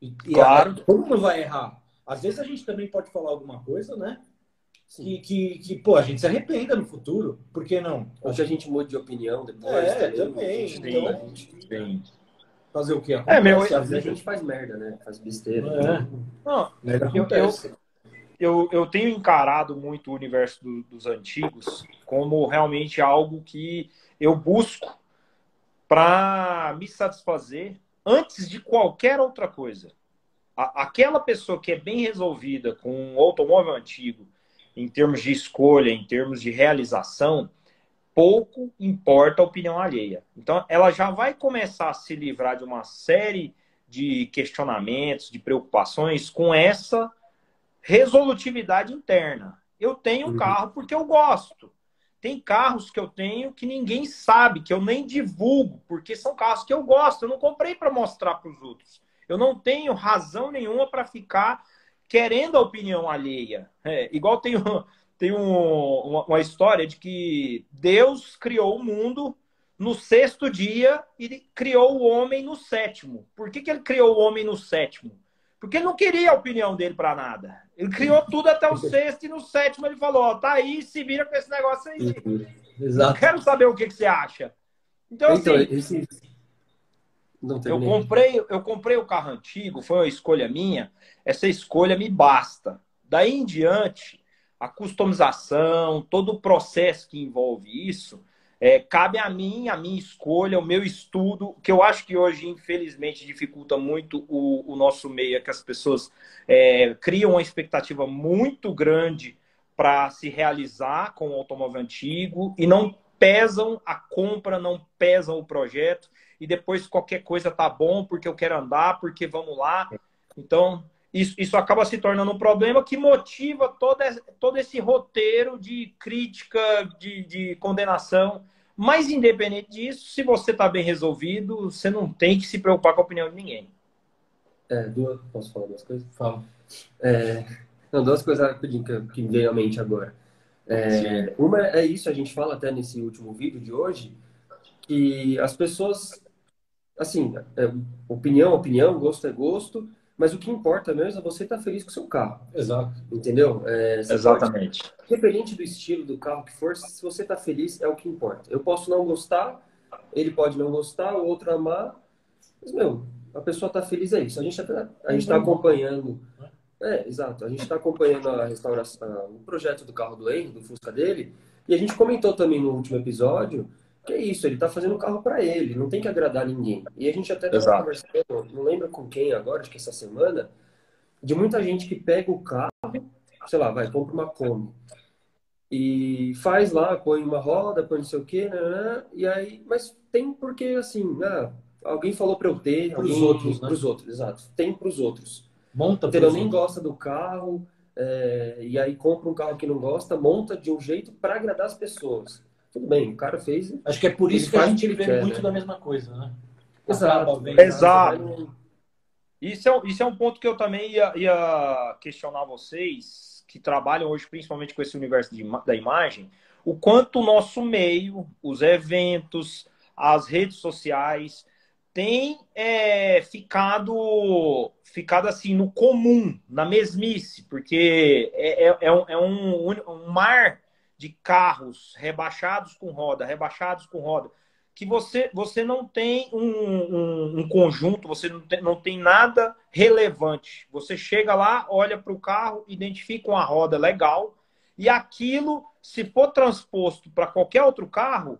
E, claro. E a, todo mundo vai errar. Às vezes a gente também pode falar alguma coisa, né? Que, que, que, pô, a gente se arrependa no futuro. Por que não? Ou que a gente mude de opinião depois. É, também. também. Então, gente, Fazer o quê? Acontece, é, meu, às vezes a gente faz merda, né? Faz besteira. É. Não, merda eu, acontece. Eu, eu, eu tenho encarado muito o universo do, dos antigos como realmente algo que eu busco para me satisfazer antes de qualquer outra coisa. A, aquela pessoa que é bem resolvida com um automóvel antigo, em termos de escolha, em termos de realização, pouco importa a opinião alheia. Então, ela já vai começar a se livrar de uma série de questionamentos, de preocupações com essa resolutividade interna. Eu tenho um uhum. carro porque eu gosto. Tem carros que eu tenho que ninguém sabe, que eu nem divulgo, porque são carros que eu gosto. Eu não comprei para mostrar para os outros. Eu não tenho razão nenhuma para ficar querendo a opinião alheia. É, igual tem, tem um, uma, uma história de que Deus criou o mundo no sexto dia e criou o homem no sétimo. Por que, que ele criou o homem no sétimo? Porque ele não queria a opinião dele para nada. Ele criou tudo até o sexto e no sétimo ele falou: ó, tá aí, se vira com esse negócio aí. Exato. Eu quero saber o que, que você acha. Então, então assim, esse... eu comprei, eu comprei o carro antigo, foi uma escolha minha. Essa escolha me basta. Daí em diante, a customização, todo o processo que envolve isso, é, cabe a mim, a minha escolha, o meu estudo, que eu acho que hoje, infelizmente, dificulta muito o, o nosso meio, é que as pessoas é, criam uma expectativa muito grande para se realizar com o automóvel antigo e não pesam a compra, não pesam o projeto, e depois qualquer coisa tá bom porque eu quero andar, porque vamos lá. Então, isso, isso acaba se tornando um problema que motiva todo, todo esse roteiro de crítica, de, de condenação. Mas, independente disso, se você está bem resolvido, você não tem que se preocupar com a opinião de ninguém. É, duas, posso falar duas coisas? Fala. É, não, duas coisas rapidinho que, que veio à mente agora. É, uma é isso, a gente fala até nesse último vídeo de hoje, que as pessoas, assim, é, opinião, opinião, gosto é gosto, mas o que importa mesmo é você estar tá feliz com o seu carro. Exato. Entendeu? É, Exatamente. Pode, independente do estilo do carro que for, se você está feliz, é o que importa. Eu posso não gostar, ele pode não gostar, o outro amar, mas, meu, a pessoa está feliz, é isso. A gente está a gente tá acompanhando. É, exato. A gente está acompanhando a restauração, o projeto do carro do Henry, do Fusca dele, e a gente comentou também no último episódio que é isso, ele tá fazendo o carro para ele, não tem que agradar ninguém. E a gente até estava conversando, não lembro com quem agora, acho que essa semana, de muita gente que pega o carro, sei lá, vai, compra uma Kombi. E faz lá, põe uma roda, põe não sei o quê, né, né, né e aí, mas tem porque assim, ah, alguém falou para eu ter, para os outros, né? Para os outros, exato. Tem para os outros. Monta. Entendeu? Nem gosta do carro, é, e aí compra um carro que não gosta, monta de um jeito para agradar as pessoas. Tudo bem, o cara fez. Acho que é por isso que a gente vê quer, muito né? da mesma coisa, né? Exato. Exato. Isso é, isso é um ponto que eu também ia, ia questionar vocês, que trabalham hoje principalmente com esse universo de, da imagem, o quanto o nosso meio, os eventos, as redes sociais, tem é, ficado, ficado assim no comum, na mesmice, porque é, é, é, um, é um, um, mar de carros rebaixados com roda, rebaixados com roda, que você, você não tem um, um, um conjunto, você não tem, não tem nada relevante. Você chega lá, olha para o carro, identifica uma roda legal, e aquilo, se for transposto para qualquer outro carro,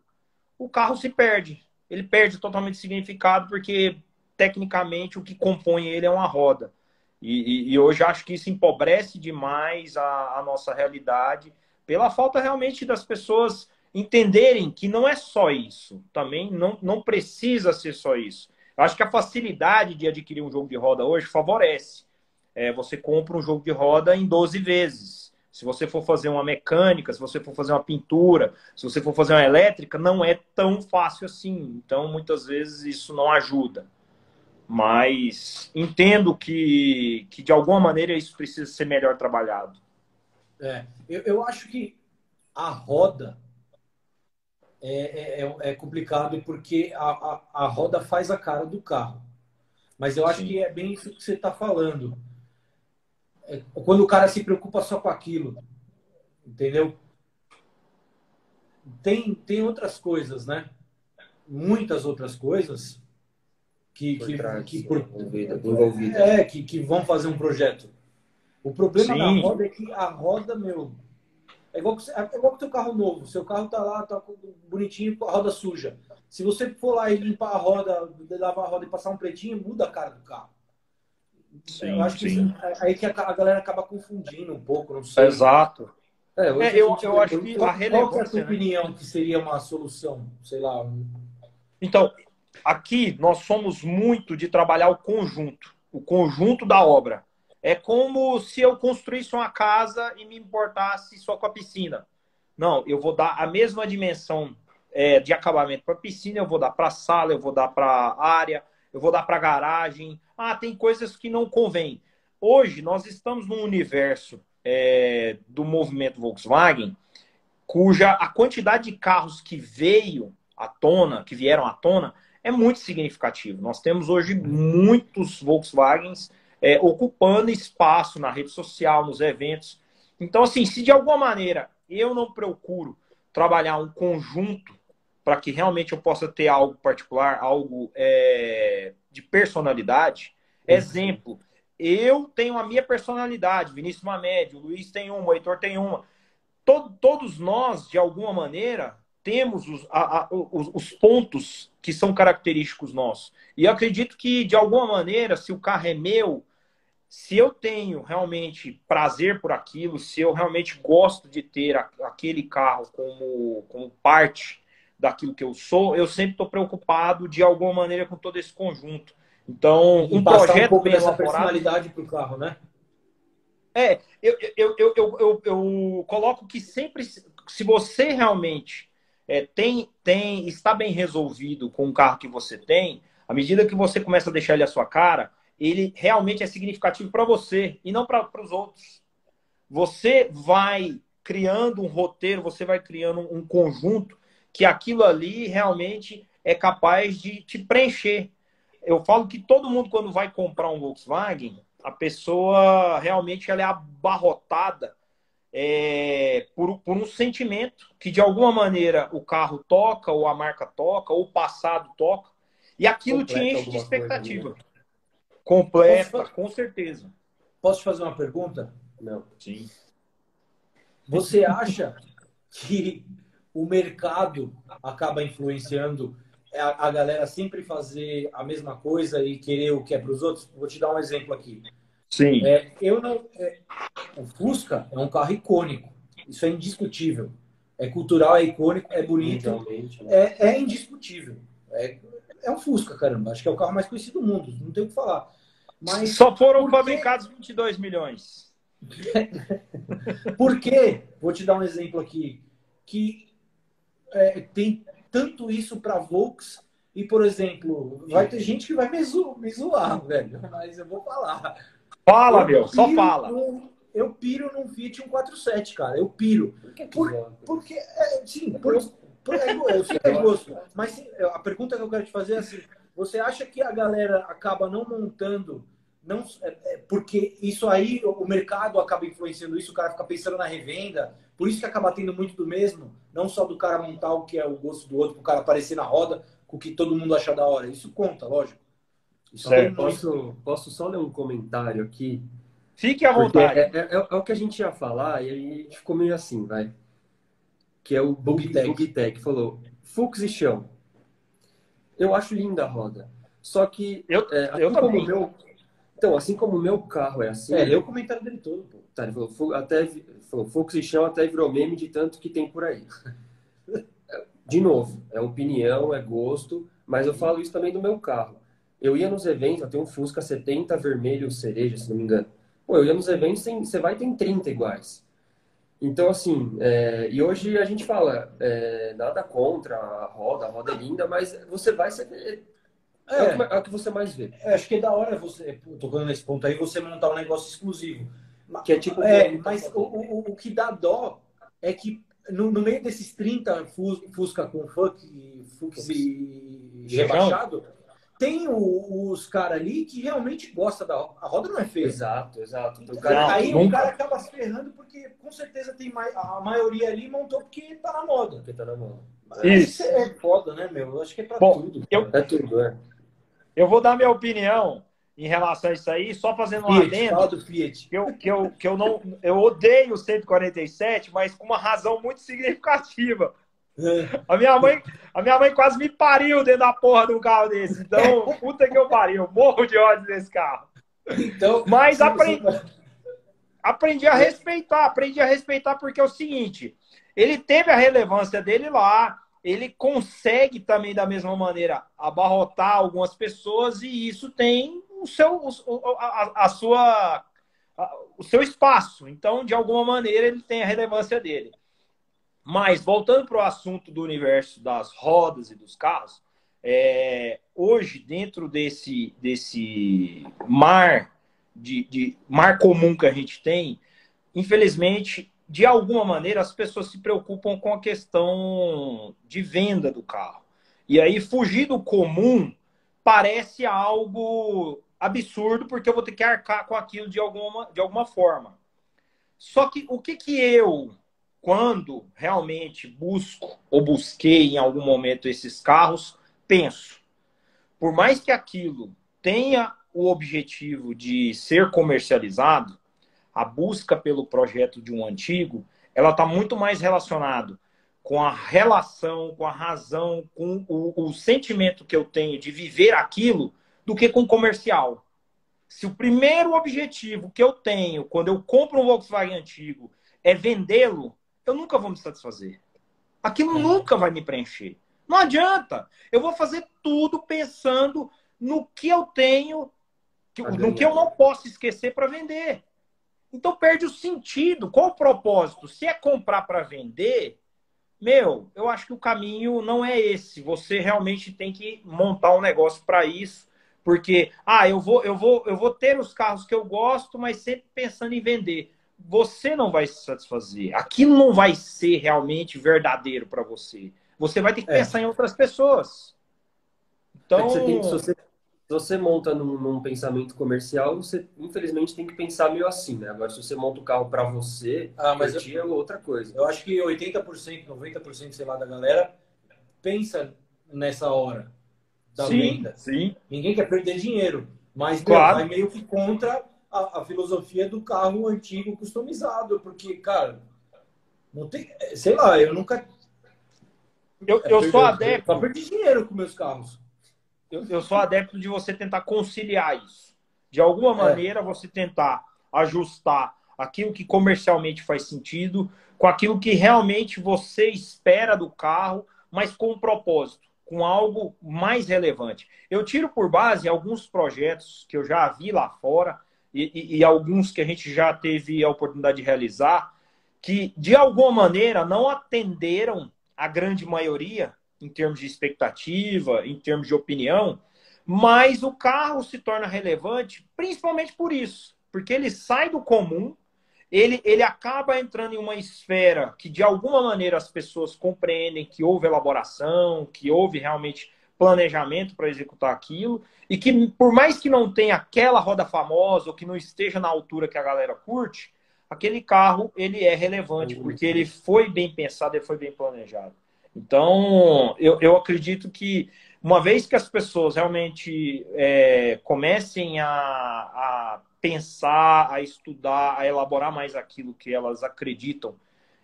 o carro se perde ele perde totalmente significado porque tecnicamente o que compõe ele é uma roda. E, e, e hoje acho que isso empobrece demais a, a, nossa realidade pela falta realmente das pessoas entenderem que não é só isso. Também não, não precisa ser só isso. Eu acho que a facilidade de adquirir um jogo de roda hoje favorece. É, você compra um jogo de roda em 12 vezes. Se você for fazer uma mecânica, se você for fazer uma pintura, se você for fazer uma elétrica, não é tão fácil assim. Então, muitas vezes isso não ajuda. Mas entendo que, que de alguma maneira isso precisa ser melhor trabalhado. É, eu, eu acho que a roda é, é, é, é complicado porque a, a, a, roda faz a cara do carro. Mas eu acho Sim. que é bem isso que você está falando é, quando o cara se preocupa só com aquilo, entendeu? Tem, tem outras coisas, né? Muitas outras coisas que, por que, trás, que por, envolvida, é que, que vão fazer um projeto. O problema Sim. da roda é que a roda, meu, é igual, é igual com o teu carro novo. Seu carro tá lá, tá bonitinho, a roda suja. Se você for lá e limpar a roda, lavar a roda e passar um pretinho, muda a cara do carro. Sim, eu acho que isso, é aí que a, a, galera acaba confundindo um pouco, não sei. Exato. É, é eu, eu acho que a relevância... Qual é a sua né? opinião que seria uma solução? Sei lá. Então, aqui nós somos muito de trabalhar o conjunto, o conjunto da obra. É como se eu construísse uma casa e me importasse só com a piscina. Não, eu vou dar a mesma dimensão é, de acabamento para a piscina, eu vou dar para a sala, eu vou dar para a área, eu vou dar para garagem. Ah, tem coisas que não convém. Hoje nós estamos num universo é, do movimento Volkswagen, cuja a quantidade de carros que veio à tona, que vieram à tona, é muito significativo. Nós temos hoje muitos Volkswagens é, ocupando espaço na rede social, nos eventos. Então, assim, se de alguma maneira eu não procuro trabalhar um conjunto para que realmente eu possa ter algo particular, algo é, de personalidade. Uhum. Exemplo, eu tenho a minha personalidade, Vinícius Mamed, o Luiz tem uma, o Heitor tem uma. Todo, todos nós, de alguma maneira, temos os, a, a, os, os, pontos que são característicos nossos. E eu acredito que, de alguma maneira, se o carro é meu, se eu tenho realmente prazer por aquilo, se eu realmente gosto de ter aquele carro como, como parte daquilo que eu sou, eu sempre estou preocupado de alguma maneira com todo esse conjunto. Então, um projeto um bem elaborado, personalidade para o carro, né? É, eu, eu, eu, eu, eu, eu coloco que sempre, se você realmente é, tem, tem, está bem resolvido com o carro que você tem, à medida que você começa a deixar ele à sua cara, ele realmente é significativo para você e não para os outros. Você vai criando um roteiro, você vai criando um conjunto que aquilo ali realmente é capaz de te preencher. Eu falo que todo mundo, quando vai comprar um Volkswagen, a pessoa realmente ela é abarrotada é, por, por um sentimento que, de alguma maneira, o carro toca, ou a marca toca, ou o passado toca, e aquilo Completa te enche de expectativa. Coisa, né? Completa, Posso... com certeza. Posso te fazer uma pergunta? Não. Sim. Você acha que o, o mercado acaba influenciando a, a galera sempre fazer a mesma coisa e querer o que é para os outros? Vou te dar um exemplo aqui. Sim. É, eu não, é, o Fusca é um carro icônico. Isso é indiscutível. É cultural, é icônico, é bonito. Né? É, é indiscutível. É, é um Fusca, caramba. Acho que é o carro mais conhecido do mundo. Não tem o que falar. Mas Só foram porque... fabricados 22 milhões. (laughs) Por quê? Vou te dar um exemplo aqui. Que é, tem tanto isso para Volks e, por exemplo, vai ter gente que vai me, zo me zoar, (laughs) velho. Mas eu vou falar. Fala, eu meu, só fala. No, eu piro num Fiat 147, cara. Eu piro. Por que por, porque, é, sim, por, por, é, eu sei que é gosto. Mas sim, a pergunta que eu quero te fazer é assim: você acha que a galera acaba não montando não é, é, porque isso aí o mercado acaba influenciando isso, o cara fica pensando na revenda, por isso que acaba tendo muito do mesmo, não só do cara montar o que é o gosto do outro, o cara aparecer na roda com o que todo mundo acha da hora. Isso conta, lógico. Isso certo. Posso, posso só ler um comentário aqui? Fique à vontade. É, é, é, o que a gente ia falar e aí a gente ficou meio assim, vai. Que é o Bugtech. que falou, Fux e chão. Eu acho linda a roda. Só que, eu, é, eu assim como meu, então, assim como o meu carro é assim. É, eu comentário dele todo, pô. Tá, ele falou, até, falou, Focus e chão até virou meme de tanto que tem por aí. (laughs) De novo, é opinião, é gosto, mas eu falo isso também do meu carro. Eu ia nos eventos, eu tenho um Fusca 70 vermelho cereja, se não me engano. Pô, eu ia nos eventos, tem, você vai ter 30 iguais. Então, assim, é, e hoje a gente fala, é, nada contra a roda, a roda é linda, mas você vai ser, é, é, o que, é, o que, você mais vê. É, acho que é da hora você, tocando nesse ponto aí, você montar um negócio exclusivo. Que é tipo. É, mas o, o, o que dá dó é que no, no meio desses 30 Fusca com funk, Fux e rebaixado, tem o, os caras ali que realmente gostam da a roda não é feia. Exato, exato. Então, cara, aí nunca... o cara acaba se ferrando porque com certeza tem mais, a maioria ali montou porque tá na moda. Porque tá na moda. Isso. Isso é foda, né, meu? Eu acho que é pra Bom, tudo. Eu... É tudo, é. Eu vou dar minha opinião em relação a isso aí, só fazendo um adendo. Do Fiat. Que eu, que, eu, que eu não. Eu odeio o 147, mas com uma razão muito significativa. É. A minha, mãe, a minha mãe quase me pariu dentro da porra de um carro desse. Então, puta que eu pariu. Morro de ódio desse carro. Então, mas aprendi, aprendi a respeitar. Aprendi a respeitar porque é o seguinte: ele teve a relevância dele lá ele consegue também, da mesma maneira, abarrotar algumas pessoas e isso tem o seu, a, a sua, a, o seu espaço. Então, de alguma maneira, ele tem a relevância dele. Mas, voltando para o assunto do universo das rodas e dos carros, é, hoje, dentro desse, desse mar, de, de mar comum que a gente tem, infelizmente, de alguma maneira, as pessoas se preocupam com a questão de venda do carro. E aí, fugir do comum parece algo absurdo, porque eu vou ter que arcar com aquilo de alguma, de alguma forma. Só que o que, que eu, quando realmente busco ou busquei em algum momento esses carros, penso? Por mais que aquilo tenha o objetivo de ser comercializado, a busca pelo projeto de um antigo, ela está muito mais relacionado com a relação, com a razão, com o, o, sentimento que eu tenho de viver aquilo, do que com comercial. Se o primeiro objetivo que eu tenho quando eu compro um Volkswagen antigo é vendê-lo, eu nunca vou me satisfazer. Aquilo é. nunca vai me preencher. Não adianta. Eu vou fazer tudo pensando no que eu tenho, no que eu não posso esquecer para vender. Então perde o sentido. Qual o propósito? Se é comprar para vender, meu, eu acho que o caminho não é esse. Você realmente tem que montar um negócio para isso, porque ah, eu vou, eu vou, eu vou ter os carros que eu gosto, mas sempre pensando em vender. Você não vai se satisfazer. Aquilo não vai ser realmente verdadeiro para você. Você vai ter que é. pensar em outras pessoas. Então, é você tem que, se você se você monta num, num, pensamento comercial, você infelizmente tem que pensar meio assim, né? Agora, se você monta o carro para você, ah, mas eu, é outra coisa. Eu acho que 80%, 90%, sei lá, da galera pensa nessa hora da sim, venda. Sim. Ninguém quer perder dinheiro, mas claro. vai meio que contra a, a, filosofia do carro antigo customizado, porque, cara, não tem, sei lá, eu nunca eu, eu sou adepto. Só perdi dinheiro com meus carros. Eu, eu sou adepto de você tentar conciliar isso. De alguma é. maneira, você tentar ajustar aquilo que comercialmente faz sentido com aquilo que realmente você espera do carro, mas com um propósito, com algo mais relevante. Eu tiro por base alguns projetos que eu já vi lá fora e, e, e alguns que a gente já teve a oportunidade de realizar, que de alguma maneira não atenderam a grande maioria em termos de expectativa, em termos de opinião, mas o carro se torna relevante principalmente por isso, porque ele sai do comum, ele, ele acaba entrando em uma esfera que de alguma maneira as pessoas compreendem que houve elaboração, que houve realmente planejamento para executar aquilo, e que por mais que não tenha aquela roda famosa ou que não esteja na altura que a galera curte, aquele carro ele é relevante, porque ele foi bem pensado, ele foi bem planejado. Então, eu, eu acredito que uma vez que as pessoas realmente é, comecem a, a pensar, a estudar, a elaborar mais aquilo que elas acreditam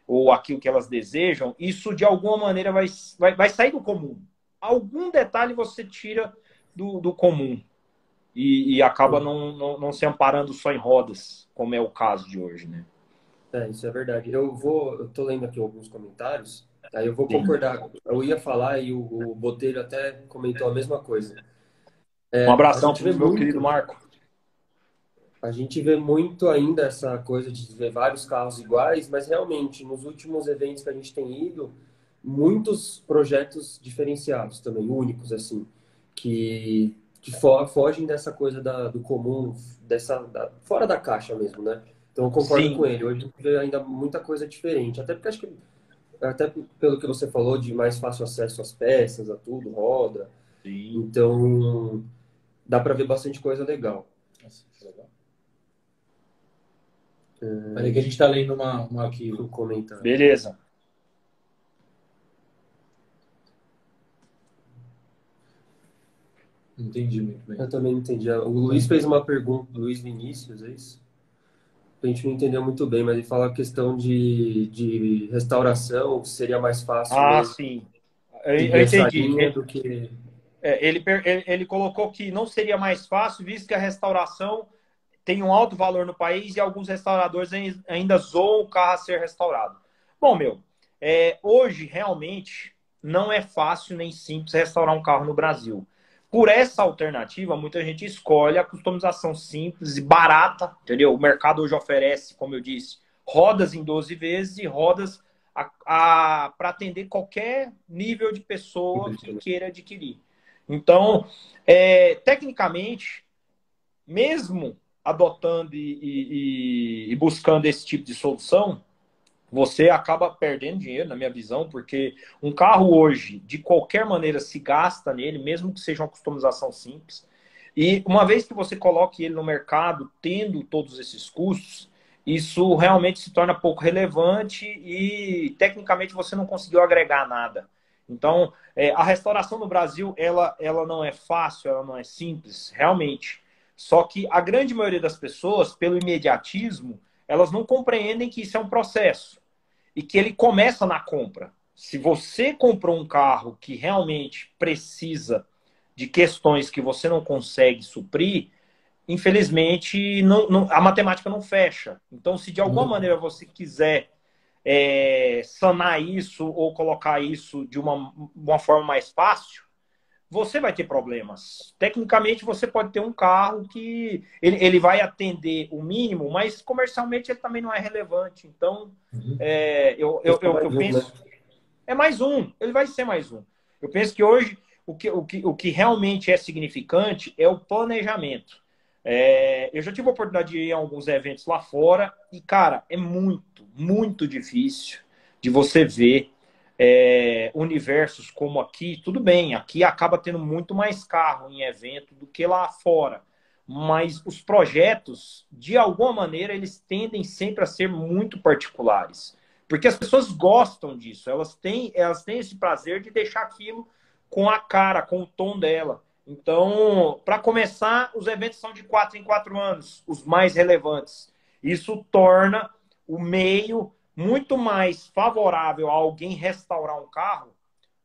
ou aquilo que elas desejam, isso de alguma maneira vai, vai, vai sair do comum. Algum detalhe você tira do, do comum e, e acaba não, não, não se amparando só em rodas, como é o caso de hoje, né? É, isso é verdade. Eu vou, eu tô lendo aqui alguns comentários Aí eu vou concordar. Eu ia falar e o, o Botelho até comentou a mesma coisa. É, um abração para o meu muito, querido Marco. A gente vê muito ainda essa coisa de ver vários carros iguais, mas realmente, nos últimos eventos que a gente tem ido, muitos projetos diferenciados também, únicos, assim, que, que fogem dessa coisa da, do comum, dessa, da, fora da caixa mesmo, né? Então eu concordo Sim. com ele. Hoje a gente vê ainda muita coisa diferente. Até porque acho que até pelo que você falou de mais fácil acesso às peças, a tudo, roda. Sim. Então, dá para ver bastante coisa legal. Que legal. É... Peraí que a gente está lendo uma, uma aqui. Um comentário. Beleza. Entendi muito bem. Eu também não entendi. O Luiz fez uma pergunta, Luiz Vinícius, é isso? a gente não entendeu muito bem, mas ele fala a questão de, de restauração, que seria mais fácil. Ah, sim. Eu, eu entendi. Do que... É, ele, ele, ele colocou que não seria mais fácil, visto que a restauração tem um alto valor no país e alguns restauradores ainda zoam o carro a ser restaurado. Bom, meu, é, hoje realmente não é fácil nem simples restaurar um carro no Brasil. Por essa alternativa, muita gente escolhe a customização simples e barata, entendeu? O mercado hoje oferece, como eu disse, rodas em 12 vezes e rodas para atender qualquer nível de pessoa que queira adquirir. Então, é, tecnicamente, mesmo adotando e, e, e buscando esse tipo de solução, você acaba perdendo dinheiro, na minha visão, porque um carro hoje, de qualquer maneira, se gasta nele, mesmo que seja uma customização simples. E uma vez que você coloque ele no mercado, tendo todos esses custos, isso realmente se torna pouco relevante e tecnicamente você não conseguiu agregar nada. Então, é, a restauração no Brasil, ela, ela não é fácil, ela não é simples, realmente. Só que a grande maioria das pessoas, pelo imediatismo, elas não compreendem que isso é um processo e que ele começa na compra. Se você comprou um carro que realmente precisa de questões que você não consegue suprir, infelizmente não, não, a matemática não fecha. Então, se de alguma uhum. maneira você quiser é, sanar isso ou colocar isso de uma, uma forma mais fácil, você vai ter problemas. Tecnicamente, você pode ter um carro que ele, ele vai atender o mínimo, mas comercialmente ele também não é relevante. Então, uhum. é, eu, eu, eu, eu penso. Né? É mais um, ele vai ser mais um. Eu penso que hoje o que, o que, o que realmente é significante é o planejamento. É, eu já tive a oportunidade de ir a alguns eventos lá fora e, cara, é muito, muito difícil de você ver é, universos como aqui, tudo bem, aqui acaba tendo muito mais carro em evento do que lá fora. Mas os projetos, de alguma maneira, eles tendem sempre a ser muito particulares. Porque as pessoas gostam disso, elas têm, elas têm esse prazer de deixar aquilo com a cara, com o tom dela. Então, para começar, os eventos são de quatro em quatro anos, os mais relevantes. Isso torna o meio muito mais favorável a alguém restaurar um carro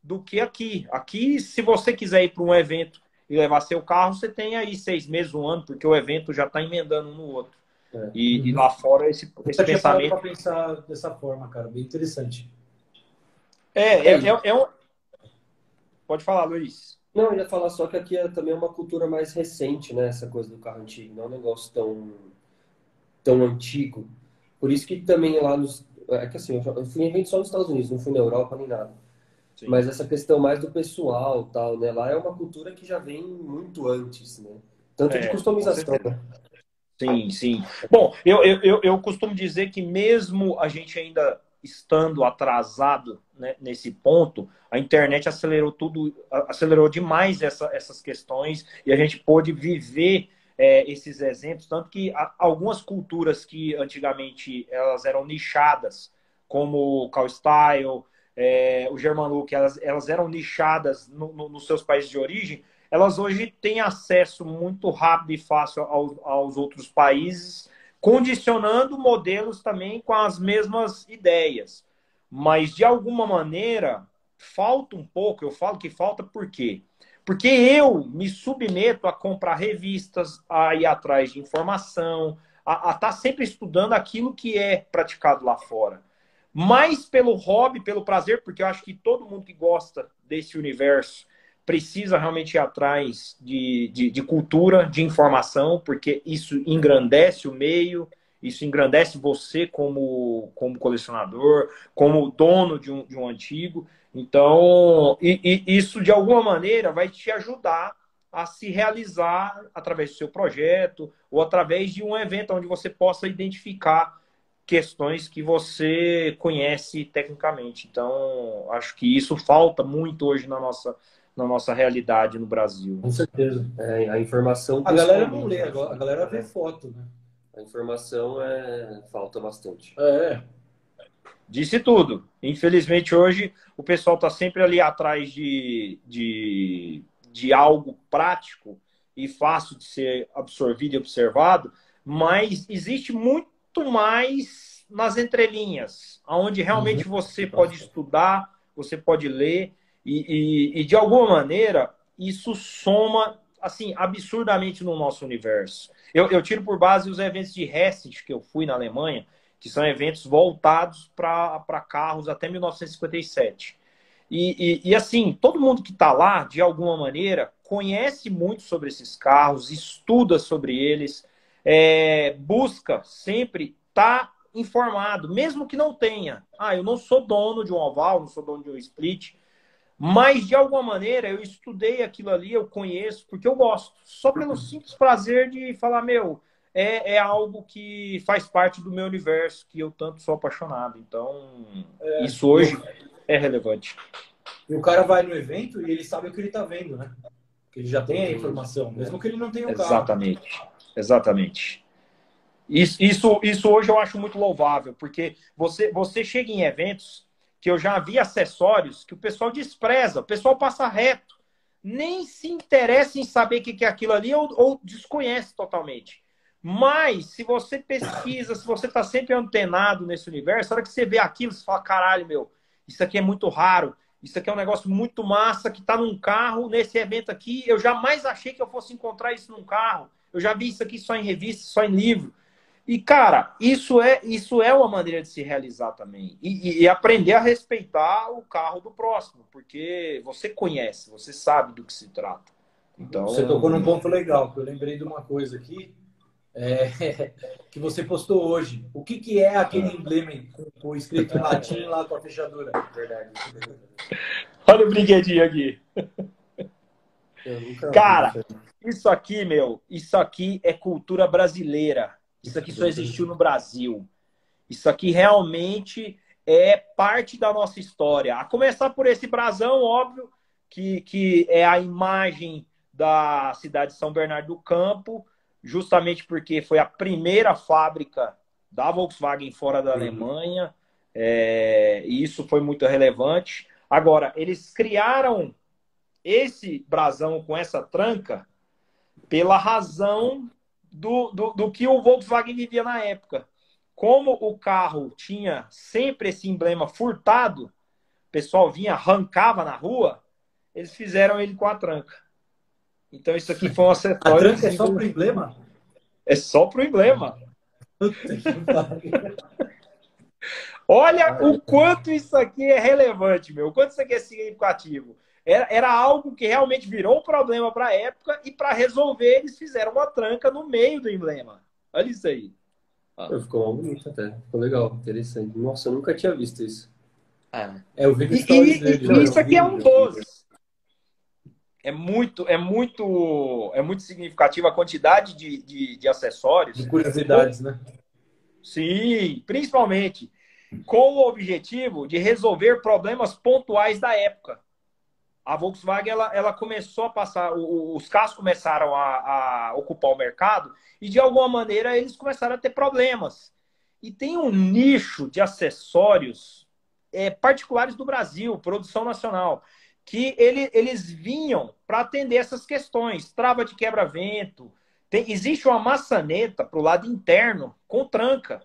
do que aqui. Aqui, se você quiser ir para um evento e levar seu carro, você tem aí seis meses, um ano, porque o evento já está emendando um no outro. É. E, e, lá fora esse, esse pensamento. para pensar dessa forma, cara, bem interessante. É, é, é, é um... Pode falar, Luiz. Não, eu ia falar só que aqui é também uma cultura mais recente, né? Essa coisa do carro antigo, não é um negócio tão, tão antigo. Por isso que também lá nos. É que assim, eu fui em evento só nos Estados Unidos, não fui na Europa nem nada. Sim. Mas essa questão mais do pessoal tal, né? Lá é uma cultura que já vem muito antes, né? Tanto é, de customização? Sim, sim. Bom, eu, eu, eu costumo dizer que mesmo a gente ainda estando atrasado né, nesse ponto, a internet acelerou tudo, acelerou demais essa, essas questões e a gente pôde viver é, esses exemplos, tanto que algumas culturas que antigamente elas eram nichadas, como o Cal Style, é, o Germanlook, elas, elas eram nichadas no, no, nos seus países de origem, elas hoje têm acesso muito rápido e fácil aos, aos outros países, condicionando modelos também com as mesmas ideias. Mas, de alguma maneira, falta um pouco, eu falo que falta por quê? Porque eu me submeto a comprar revistas, a ir atrás de informação, a estar tá sempre estudando aquilo que é praticado lá fora mais pelo hobby, pelo prazer, porque eu acho que todo mundo que gosta desse universo precisa realmente ir atrás de, de, de, cultura, de informação, porque isso engrandece o meio, isso engrandece você como, como colecionador, como dono de um, de um antigo. Então, e, e isso de alguma maneira vai te ajudar a se realizar através do seu projeto ou através de um evento onde você possa identificar questões que você conhece tecnicamente. Então, acho que isso falta muito hoje na nossa, na nossa realidade no Brasil. Com certeza. É, a informação. A galera não lê, a galera vê foto, né? A informação é... falta bastante. É. Disse tudo. Infelizmente, hoje, o pessoal está sempre ali atrás de, de, de algo prático e fácil de ser absorvido e observado, mas existe muito mais nas entrelinhas, onde realmente uhum. você pode estudar, você pode ler, e, e, e, de alguma maneira isso soma assim absurdamente no nosso universo. Eu, eu tiro por base os eventos de Hessit que eu fui na Alemanha, que são eventos voltados para carros até 1957. E, e, e, assim, todo mundo que está lá, de alguma maneira, conhece muito sobre esses carros, estuda sobre eles, é, busca sempre estar tá informado, mesmo que não tenha. Ah, eu não sou dono de um oval, não sou dono de um split, mas de alguma maneira eu estudei aquilo ali, eu conheço, porque eu gosto. Só pelo simples prazer de falar, meu, é, é algo que faz parte do meu universo, que eu tanto sou apaixonado. Então, é, isso hoje é relevante. E o cara vai no evento e ele sabe o que ele está vendo, né? Que ele já tem a informação, mesmo que ele não tenha o carro. Exatamente. Exatamente. Isso, isso, isso hoje eu acho muito louvável, porque você, você chega em eventos que eu já vi acessórios que o pessoal despreza, o pessoal passa reto, nem se interessa em saber o que é aquilo ali ou, ou desconhece totalmente. Mas, se você pesquisa, se você está sempre antenado nesse universo, a hora que você vê aquilo, você fala: caralho, meu, isso aqui é muito raro, isso aqui é um negócio muito massa que está num carro, nesse evento aqui. Eu jamais achei que eu fosse encontrar isso num carro. Eu já vi isso aqui só em revista, só em livro. E, cara, isso é, isso é uma maneira de se realizar também. E, e, aprender a respeitar o carro do próximo, porque você conhece, você sabe do que se trata. Então, você tocou num ponto legal, que eu lembrei de uma coisa aqui, é, (laughs) que você postou hoje. O que, que é aquele é. emblema com, escrito em latim lá com a fechadura? Verdade. Olha o brinquedinho aqui. Cara, isso aqui, meu, isso aqui é cultura brasileira. Isso aqui só existiu no Brasil. Isso aqui realmente é parte da nossa história. A começar por esse brasão, óbvio, que, que é a imagem da cidade de São Bernardo do Campo, justamente porque foi a primeira fábrica da Volkswagen fora da uhum. Alemanha, é, e isso foi muito relevante. Agora, eles criaram esse brasão com essa tranca pela razão do, do, do que o Volkswagen vivia na época. Como o carro tinha sempre esse emblema furtado, pessoal vinha, arrancava na rua, eles fizeram ele com a tranca. Então isso aqui foi um acessório. A tranca é só pro emblema? É só pro emblema. Olha o quanto isso aqui é relevante, meu. O quanto isso aqui é significativo. Era, era algo que realmente virou um problema para a época e para resolver eles fizeram uma tranca no meio do emblema. Olha isso aí. Ah. Ficou bonito até. Ficou legal, interessante. Nossa, eu nunca tinha visto isso. É, é eu vi e, e, e isso aqui é um dos. É muito, é muito, é muito significativo a quantidade de, de, de acessórios. De curiosidades, né? Sim, principalmente com o objetivo de resolver problemas pontuais da época. A Volkswagen ela, ela começou a passar, os carros começaram a, a ocupar o mercado e de alguma maneira eles começaram a ter problemas. E tem um nicho de acessórios é, particulares do Brasil, produção nacional, que ele, eles vinham para atender essas questões. Trava de quebra-vento. Existe uma maçaneta para o lado interno com tranca.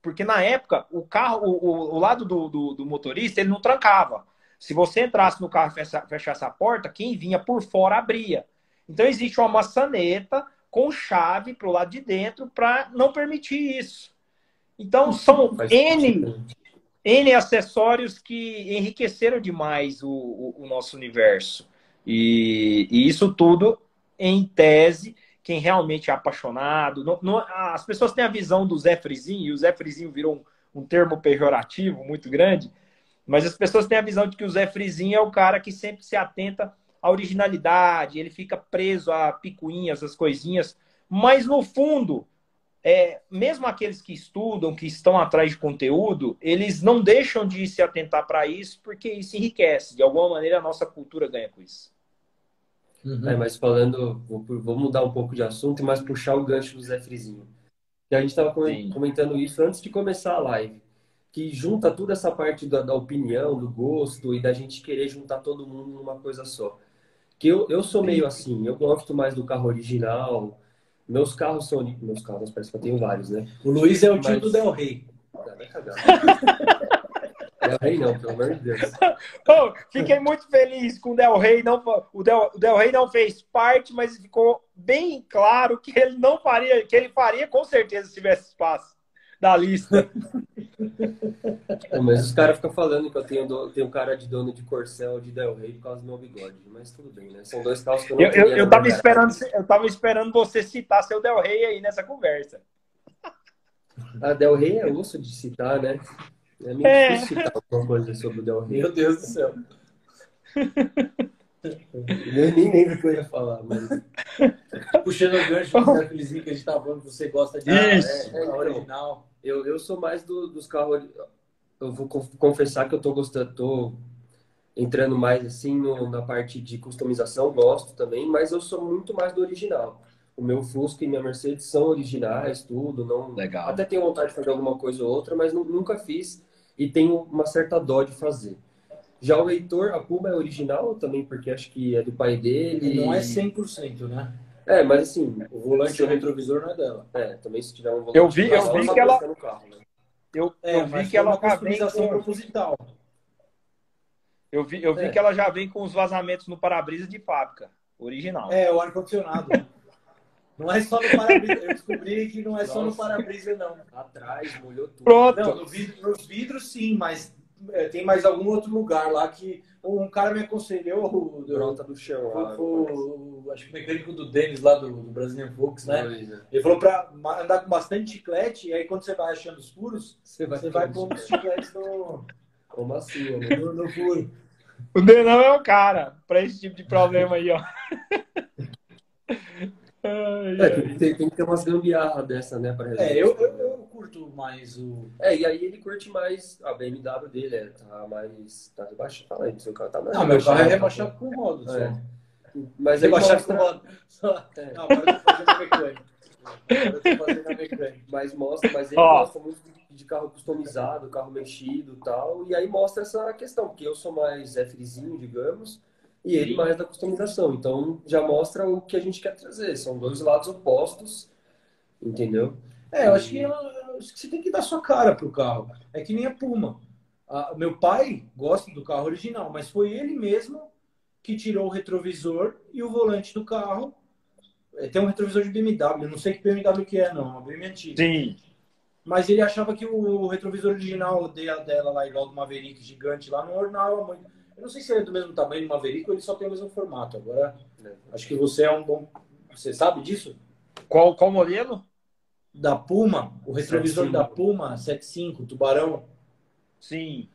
Porque na época, o carro, o, o lado do, do, do, motorista, ele não trancava. Se você entrasse no carro e fechasse a porta, quem vinha por fora abria. Então existe uma maçaneta com chave para o lado de dentro para não permitir isso. Então são N, N acessórios que enriqueceram demais o, o, o nosso universo. E, e, isso tudo, em tese, quem realmente é apaixonado. Não, não, as pessoas têm a visão do Zé Frizinho, e o Zé Frizinho virou um, um, termo pejorativo muito grande, mas as pessoas têm a visão de que o Zé Frizinho é o cara que sempre se atenta à originalidade, ele fica preso a picuinhas, as coisinhas, mas no fundo, é, mesmo aqueles que estudam, que estão atrás de conteúdo, eles não deixam de se atentar para isso, porque isso enriquece. De alguma maneira, a nossa cultura ganha com isso. Uhum. É, mas falando, vou, vou, mudar um pouco de assunto, mas puxar o gancho do Zé Frizinho. Que a gente estava comentando isso antes de começar a live. Que junta toda essa parte da, da, opinião, do gosto e da gente querer juntar todo mundo numa coisa só. Que eu, eu sou meio assim, eu gosto mais do carro original. Meus carros são. Meus carros, parece que eu tenho vários, né? O Luiz é o tio mas... do Del Rey. Vai cagar. (laughs) Del Rey não, pelo amor de Deus. (laughs) Oh, fiquei muito feliz com o Del Rey. Não, o, Del, o Del Rey não fez parte, mas ficou bem claro que ele não faria, que ele faria com certeza se tivesse espaço da lista. É, mas os caras ficam falando que eu tenho, tenho cara de dono de Corcel de Del Rey por causa do meu bigode. Mas tudo bem, né? São dois carros que eu não Eu, eu, eu tava, esperando, eu tava esperando você citar seu Del Rey aí nessa conversa. A Del Rey é osso de citar, né? É meio é. difícil citar alguma coisa sobre o Del Rey. Meu Deus do céu. Eu nem lembro o que eu ia falar, mas. (laughs) Puxando o gancho do Felizinho que a gente tá falando que você gosta de Isso. É, é, então, original. Eu, eu sou mais do, dos carros. Eu vou confessar que eu tô gostando, tô entrando mais assim no, na parte de customização, gosto também, mas eu sou muito mais do original o meu Fusca e minha Mercedes são originais, tudo. Não, Legal. Até tenho vontade de fazer alguma coisa ou outra, mas nunca fiz e tenho uma certa dó de fazer. Já o Heitor, a Puma é original também, porque acho que é do pai dele. Não é 100%, né? É, mas assim. O volante e o retrovisor não é dela. É, também se tiver um volante. Eu vi, eu vi que ela. Carro, né? Eu, é, eu vi que ela já vem com... proposital. Eu vi, eu vi é. que ela já vem com os vazamentos no para-brisa de fábrica, original. É, o ar-condicionado. (laughs) Não é só no para-brisa. Eu descobri que não é Nossa. só no para-brisa, não. Atrás, molhou tudo. Pronto. Não, no vidro, nos vidros sim, mas é, tem mais algum outro lugar lá que um cara me aconselhou. O, Pronta do chão. O, o, acho que o mecânico do Denis lá do, do Brazilian Fox, né? É. Ele falou pra andar com bastante chiclete e aí quando você vai achando os furos, você vai, você vai pôr os chicletes no. Como assim, (laughs) no, no furo. O Denão é o cara para esse tipo de problema aí, ó. É, tem, tem, que ter umas gambiarra dessa, né? Pra é, eu, eu, eu, curto mais o. É, e aí ele curte mais a BMW dele, é, tá mais. Tá rebaixado. Fala aí, seu carro tá mais. Não, meu carro é rebaixado com rodo, só. É. Mas rebaixado com rodo. (laughs) Só... É. Não, agora eu tô fazendo mecânica. Agora eu tô fazendo mecânica. Mas mostra, mas ele oh. gosta muito de carro customizado, carro mexido e tal. E aí mostra essa questão, porque eu sou mais Fzinho, digamos e ele mais da customização. Então já mostra o que a gente quer trazer. São dois lados opostos, entendeu? É, eu acho que, eu acho que você tem que dar sua cara pro carro. É que nem a Puma. a, meu pai gosta do carro original, mas foi ele mesmo que tirou o retrovisor e o volante do carro. É, tem um retrovisor de BMW, não sei que BMW que é, não, uma BMW antiga. Sim. Mas ele achava que o retrovisor original dela lá, igual do Maverick gigante lá, não ornava muito. Eu não sei se ele é do mesmo tamanho do Maverick ou ele só tem o mesmo formato. Agora, acho que você é um bom. Você sabe disso? Qual, qual modelo? Da Puma, o retrovisor 75. da Puma 75, Tubarão. Sim.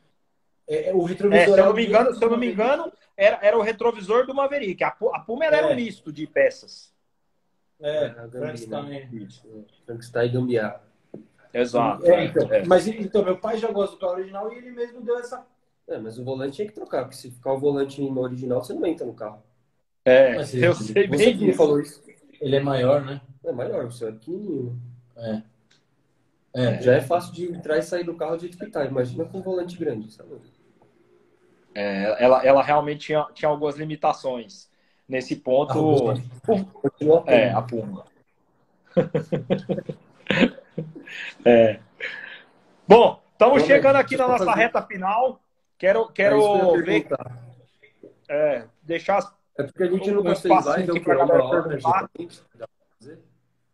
É, é, o retrovisor. É, se eu não me engano, se eu não me engano era, era o retrovisor do Maverick. A, a Puma era, é. um misto de peças. É, é Frankenstein. Frankenstein e Gambiarra. Exato. É, então, é. Mas então, meu pai já gosta do carro original e ele mesmo deu essa. É, mas o volante tinha que trocar, porque se ficar o volante no original, você não entra no carro. É, mas, eu sei bem você que falou isso. Ele é maior, né? É maior, o seu é pequenininho. É. É. Já é fácil de entrar e sair do carro do jeito que tá. Imagina com um volante grande, sabe? É, ela, ela realmente tinha, tinha algumas limitações. Nesse ponto. Ah, é, a Puma. (laughs) é. Bom, estamos chegando aqui na nossa fazer... reta final. Quero, quero é ver. É, deixar. É porque a gente nunca fez live, eu quero uma hora,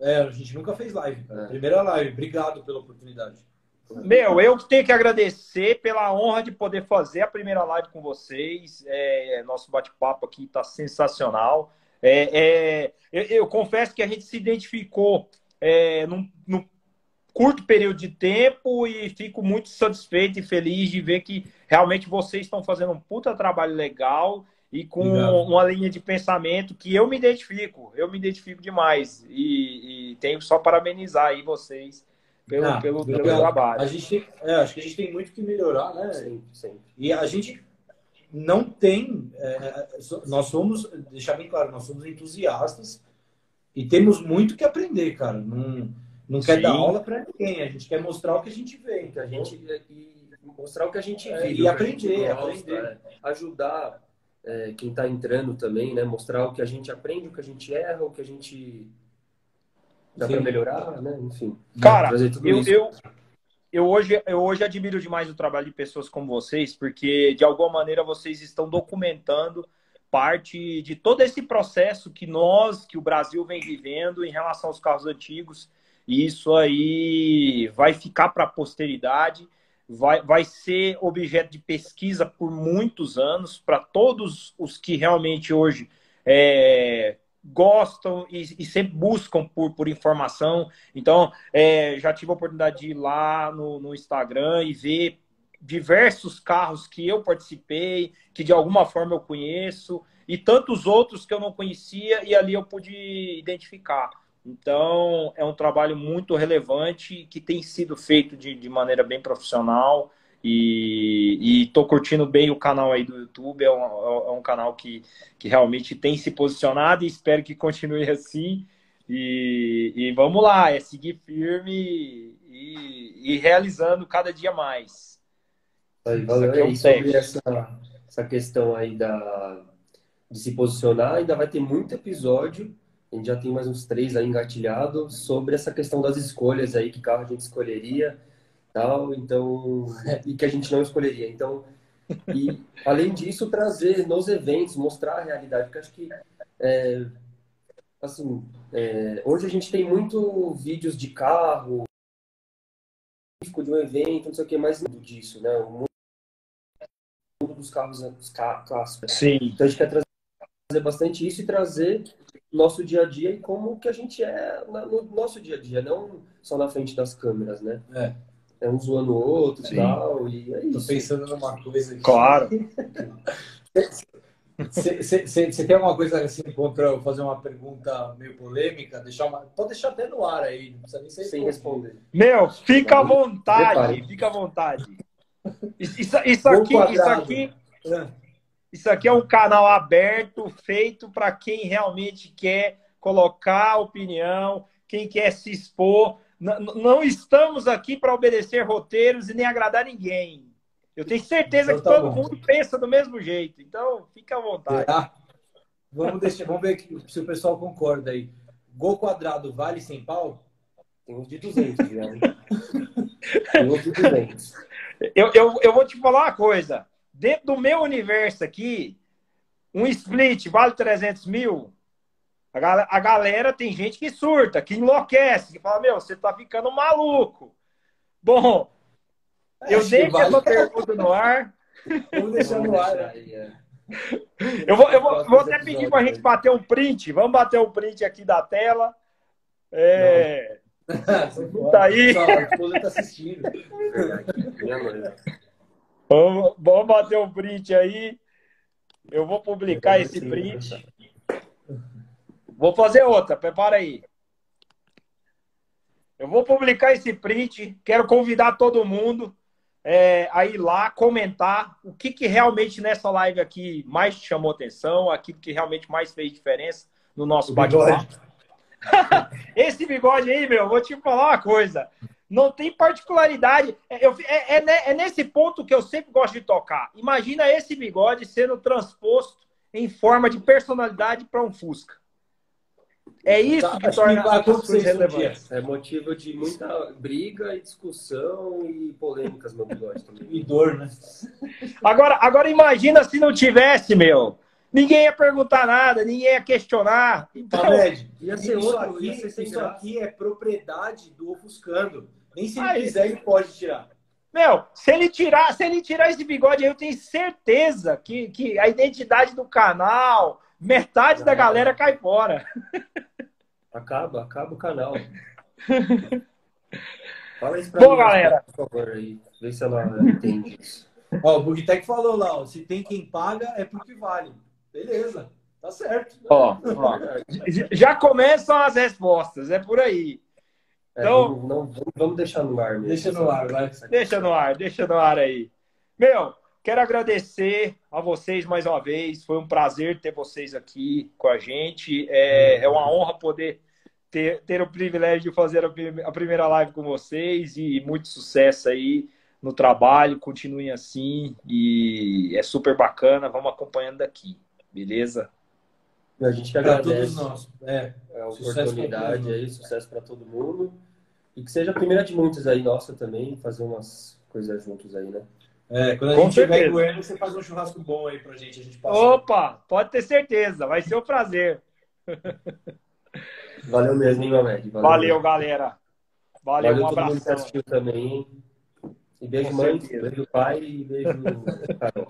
é, a gente nunca fez live, É. Primeira live. Obrigado pela oportunidade. Meu, eu tenho que agradecer pela honra de poder fazer a primeira live com vocês. É, nosso bate-papo aqui está sensacional. É, é, eu, eu, confesso que a gente se identificou é, num, num, curto período de tempo e fico muito satisfeito e feliz de ver que realmente vocês estão fazendo um puta trabalho legal e com Obrigado. uma linha de pensamento que eu me identifico, eu me identifico demais e, e tenho só parabenizar aí vocês pelo, ah, pelo, pelo trabalho. A gente é, acho que a gente tem muito que melhorar, né? Sim, sim. E a gente não tem, é, nós somos, deixar bem claro, nós somos entusiastas e temos muito que aprender, cara. Não, não quer dar aula para ninguém, a gente quer mostrar o que a gente vê, que a gente e mostrar o que a gente é, e aprender, gosta, aprender, é, ajudar é, quem está entrando também, né? Mostrar o que a gente aprende, o que a gente erra, o que a gente dá para melhorar, né? Enfim. Cara, eu, eu, eu, hoje, eu hoje admiro demais o trabalho de pessoas como vocês, porque de alguma maneira vocês estão documentando parte de todo esse processo que nós, que o Brasil vem vivendo em relação aos carros antigos. E isso aí vai ficar para a posteridade vai, vai ser objeto de pesquisa por muitos anos para todos os que realmente hoje é, gostam e, e, sempre buscam por, por informação. Então, é, já tive a oportunidade de ir lá no, no Instagram e ver diversos carros que eu participei, que de alguma forma eu conheço, e tantos outros que eu não conhecia, e ali eu pude identificar. Então, é um trabalho muito relevante que tem sido feito de, de maneira bem profissional e estou curtindo bem o canal aí do YouTube. É um, é um canal que, que realmente tem se posicionado e espero que continue (laughs) assim. E, e vamos lá, é seguir firme e, e realizando cada dia mais. Valeu, é um sobre essa, essa questão aí da, de se posicionar, ainda vai ter muito episódio a gente já tem mais uns três aí engatilhados sobre essa questão das escolhas aí, que carro a gente escolheria, tal, então, e que a gente não escolheria. Então, e além disso, trazer nos eventos, mostrar a realidade, porque acho que, é, assim, é, hoje a gente tem muito vídeos de carro, de um evento, não sei o que, mais disso, né? O mundo dos carros clássicos. Sim. Então a gente quer trazer bastante isso e trazer nosso dia a dia e como que a gente é no nosso dia a dia, não só na frente das câmeras, né? É. É um zoando o outro e tal, e é isso. Tô pensando numa coisa aqui. Claro. Você tem alguma coisa assim contra eu fazer uma pergunta meio polêmica? Deixar uma... Pode deixar até no ar aí, não precisa nem ser Sem responder. Meu, fica à vontade, fica à vontade. Isso, isso aqui, isso aqui, é. Isso aqui é um canal aberto, feito para quem realmente quer colocar opinião, quem quer se expor. não estamos aqui para obedecer roteiros e nem agradar ninguém. Eu tenho certeza então, que tá todo bom. mundo pensa do mesmo jeito. Então, fica à vontade. É. Vamos, deixar, vamos ver se o pessoal concorda aí. Gol quadrado vale sem pau? Tem uns de 200 já. Tem uns de 200. Eu, eu, eu vou te falar uma coisa. Dentro do meu universo aqui, um split vale 300 mil. A galera, a galera tem gente que surta, que enlouquece, que fala: Meu, você tá ficando maluco. Bom, eu Acho deixo vale... essa pergunta no ar. Vamos deixar no ar. Né? (laughs) Eu vou, eu vou, vou até pedir para a gente bater um print. Vamos bater um print aqui da tela. É. tá aí. tá assistindo. (laughs) Vamos, vamos bater um print aí. Eu vou publicar esse print. Vou fazer outra, prepara aí. Eu vou publicar esse print. Quero convidar todo mundo é, a ir lá comentar o que, que realmente nessa live aqui mais te chamou atenção, aquilo que realmente mais fez diferença no nosso bate-papo. (laughs) Esse bigode aí, meu, vou te falar uma coisa. Não tem particularidade. É, eu, é, é, é, nesse ponto que eu sempre gosto de tocar. Imagina esse bigode sendo transposto em forma de personalidade para um Fusca. É isso tá, que torna que as coisas relevantes. É motivo de muita briga e discussão e polêmicas no bigode também. E dor, né? Agora, agora imagina se não tivesse, meu. Ninguém ia perguntar nada, ninguém ia questionar. Então, ia ser isso, outro, aqui, ia ser isso aqui é propriedade do ofuscando. Nem se ele Aí, quiser, ele pode tirar. Meu, se ele tirar, se ele tirar esse bigode, eu tenho certeza que, que a identidade do canal, metade da galera cai fora. Acaba, acaba o canal. (laughs) Fala isso pra Bom, mim, galera. Por favor, aí. Vê se ela entende isso. Ó, o Bugtech falou lá, ó, se tem quem paga, é porque vale. Beleza, tá certo. Ó, ó já começam as respostas, é por aí. É, então, não, não, vamos deixar no ar mesmo. Deixa no ar, vai. Deixa no ar, deixa no ar aí. Meu, quero agradecer a vocês mais uma vez. Foi um prazer ter vocês aqui com a gente. É, é uma honra poder ter, ter o privilégio de fazer a, primeira live com vocês e muito sucesso aí no trabalho, continuem assim e é super bacana, vamos acompanhando daqui, beleza? A gente que agradece todos nós. É, é a oportunidade aí, sucesso para todo mundo e que seja a primeira de muitas aí nossa também, fazer umas coisas juntos aí, né? É, quando a Com gente certeza. tiver em Goiânia, você faz um churrasco bom aí pra gente. A gente passa... Opa, pode ter certeza, vai ser um prazer. (laughs) Valeu mesmo, hein, Mamed? Valeu, Valeu galera. Valeu, Valeu um todo mundo que assistiu também. E beijo, Com mãe, certeza. beijo, pai e beijo, (laughs) Carol.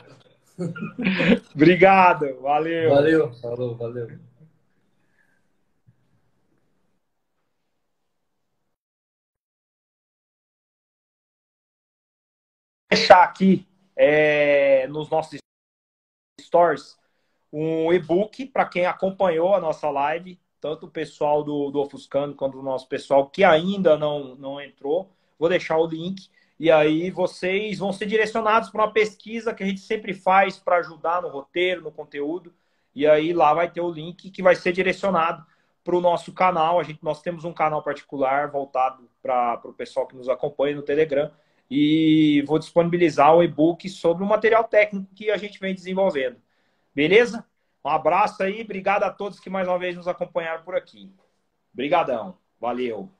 Obrigado, valeu. Valeu, falou, valeu. Deixar aqui é, nos nossos stores um e-book para quem acompanhou a nossa live tanto o pessoal do, do Ofuscando quanto o nosso pessoal que ainda não, não entrou. Vou deixar o link. E aí vocês vão ser direcionados para uma pesquisa que a gente sempre faz para ajudar no roteiro, no conteúdo. E aí lá vai ter o link que vai ser direcionado para o nosso canal. A gente, nós temos um canal particular voltado para o pessoal que nos acompanha no Telegram. E vou disponibilizar o e-book sobre o material técnico que a gente vem desenvolvendo. Beleza? Um abraço aí, obrigado a todos que mais uma vez nos acompanharam por aqui. Obrigadão, valeu.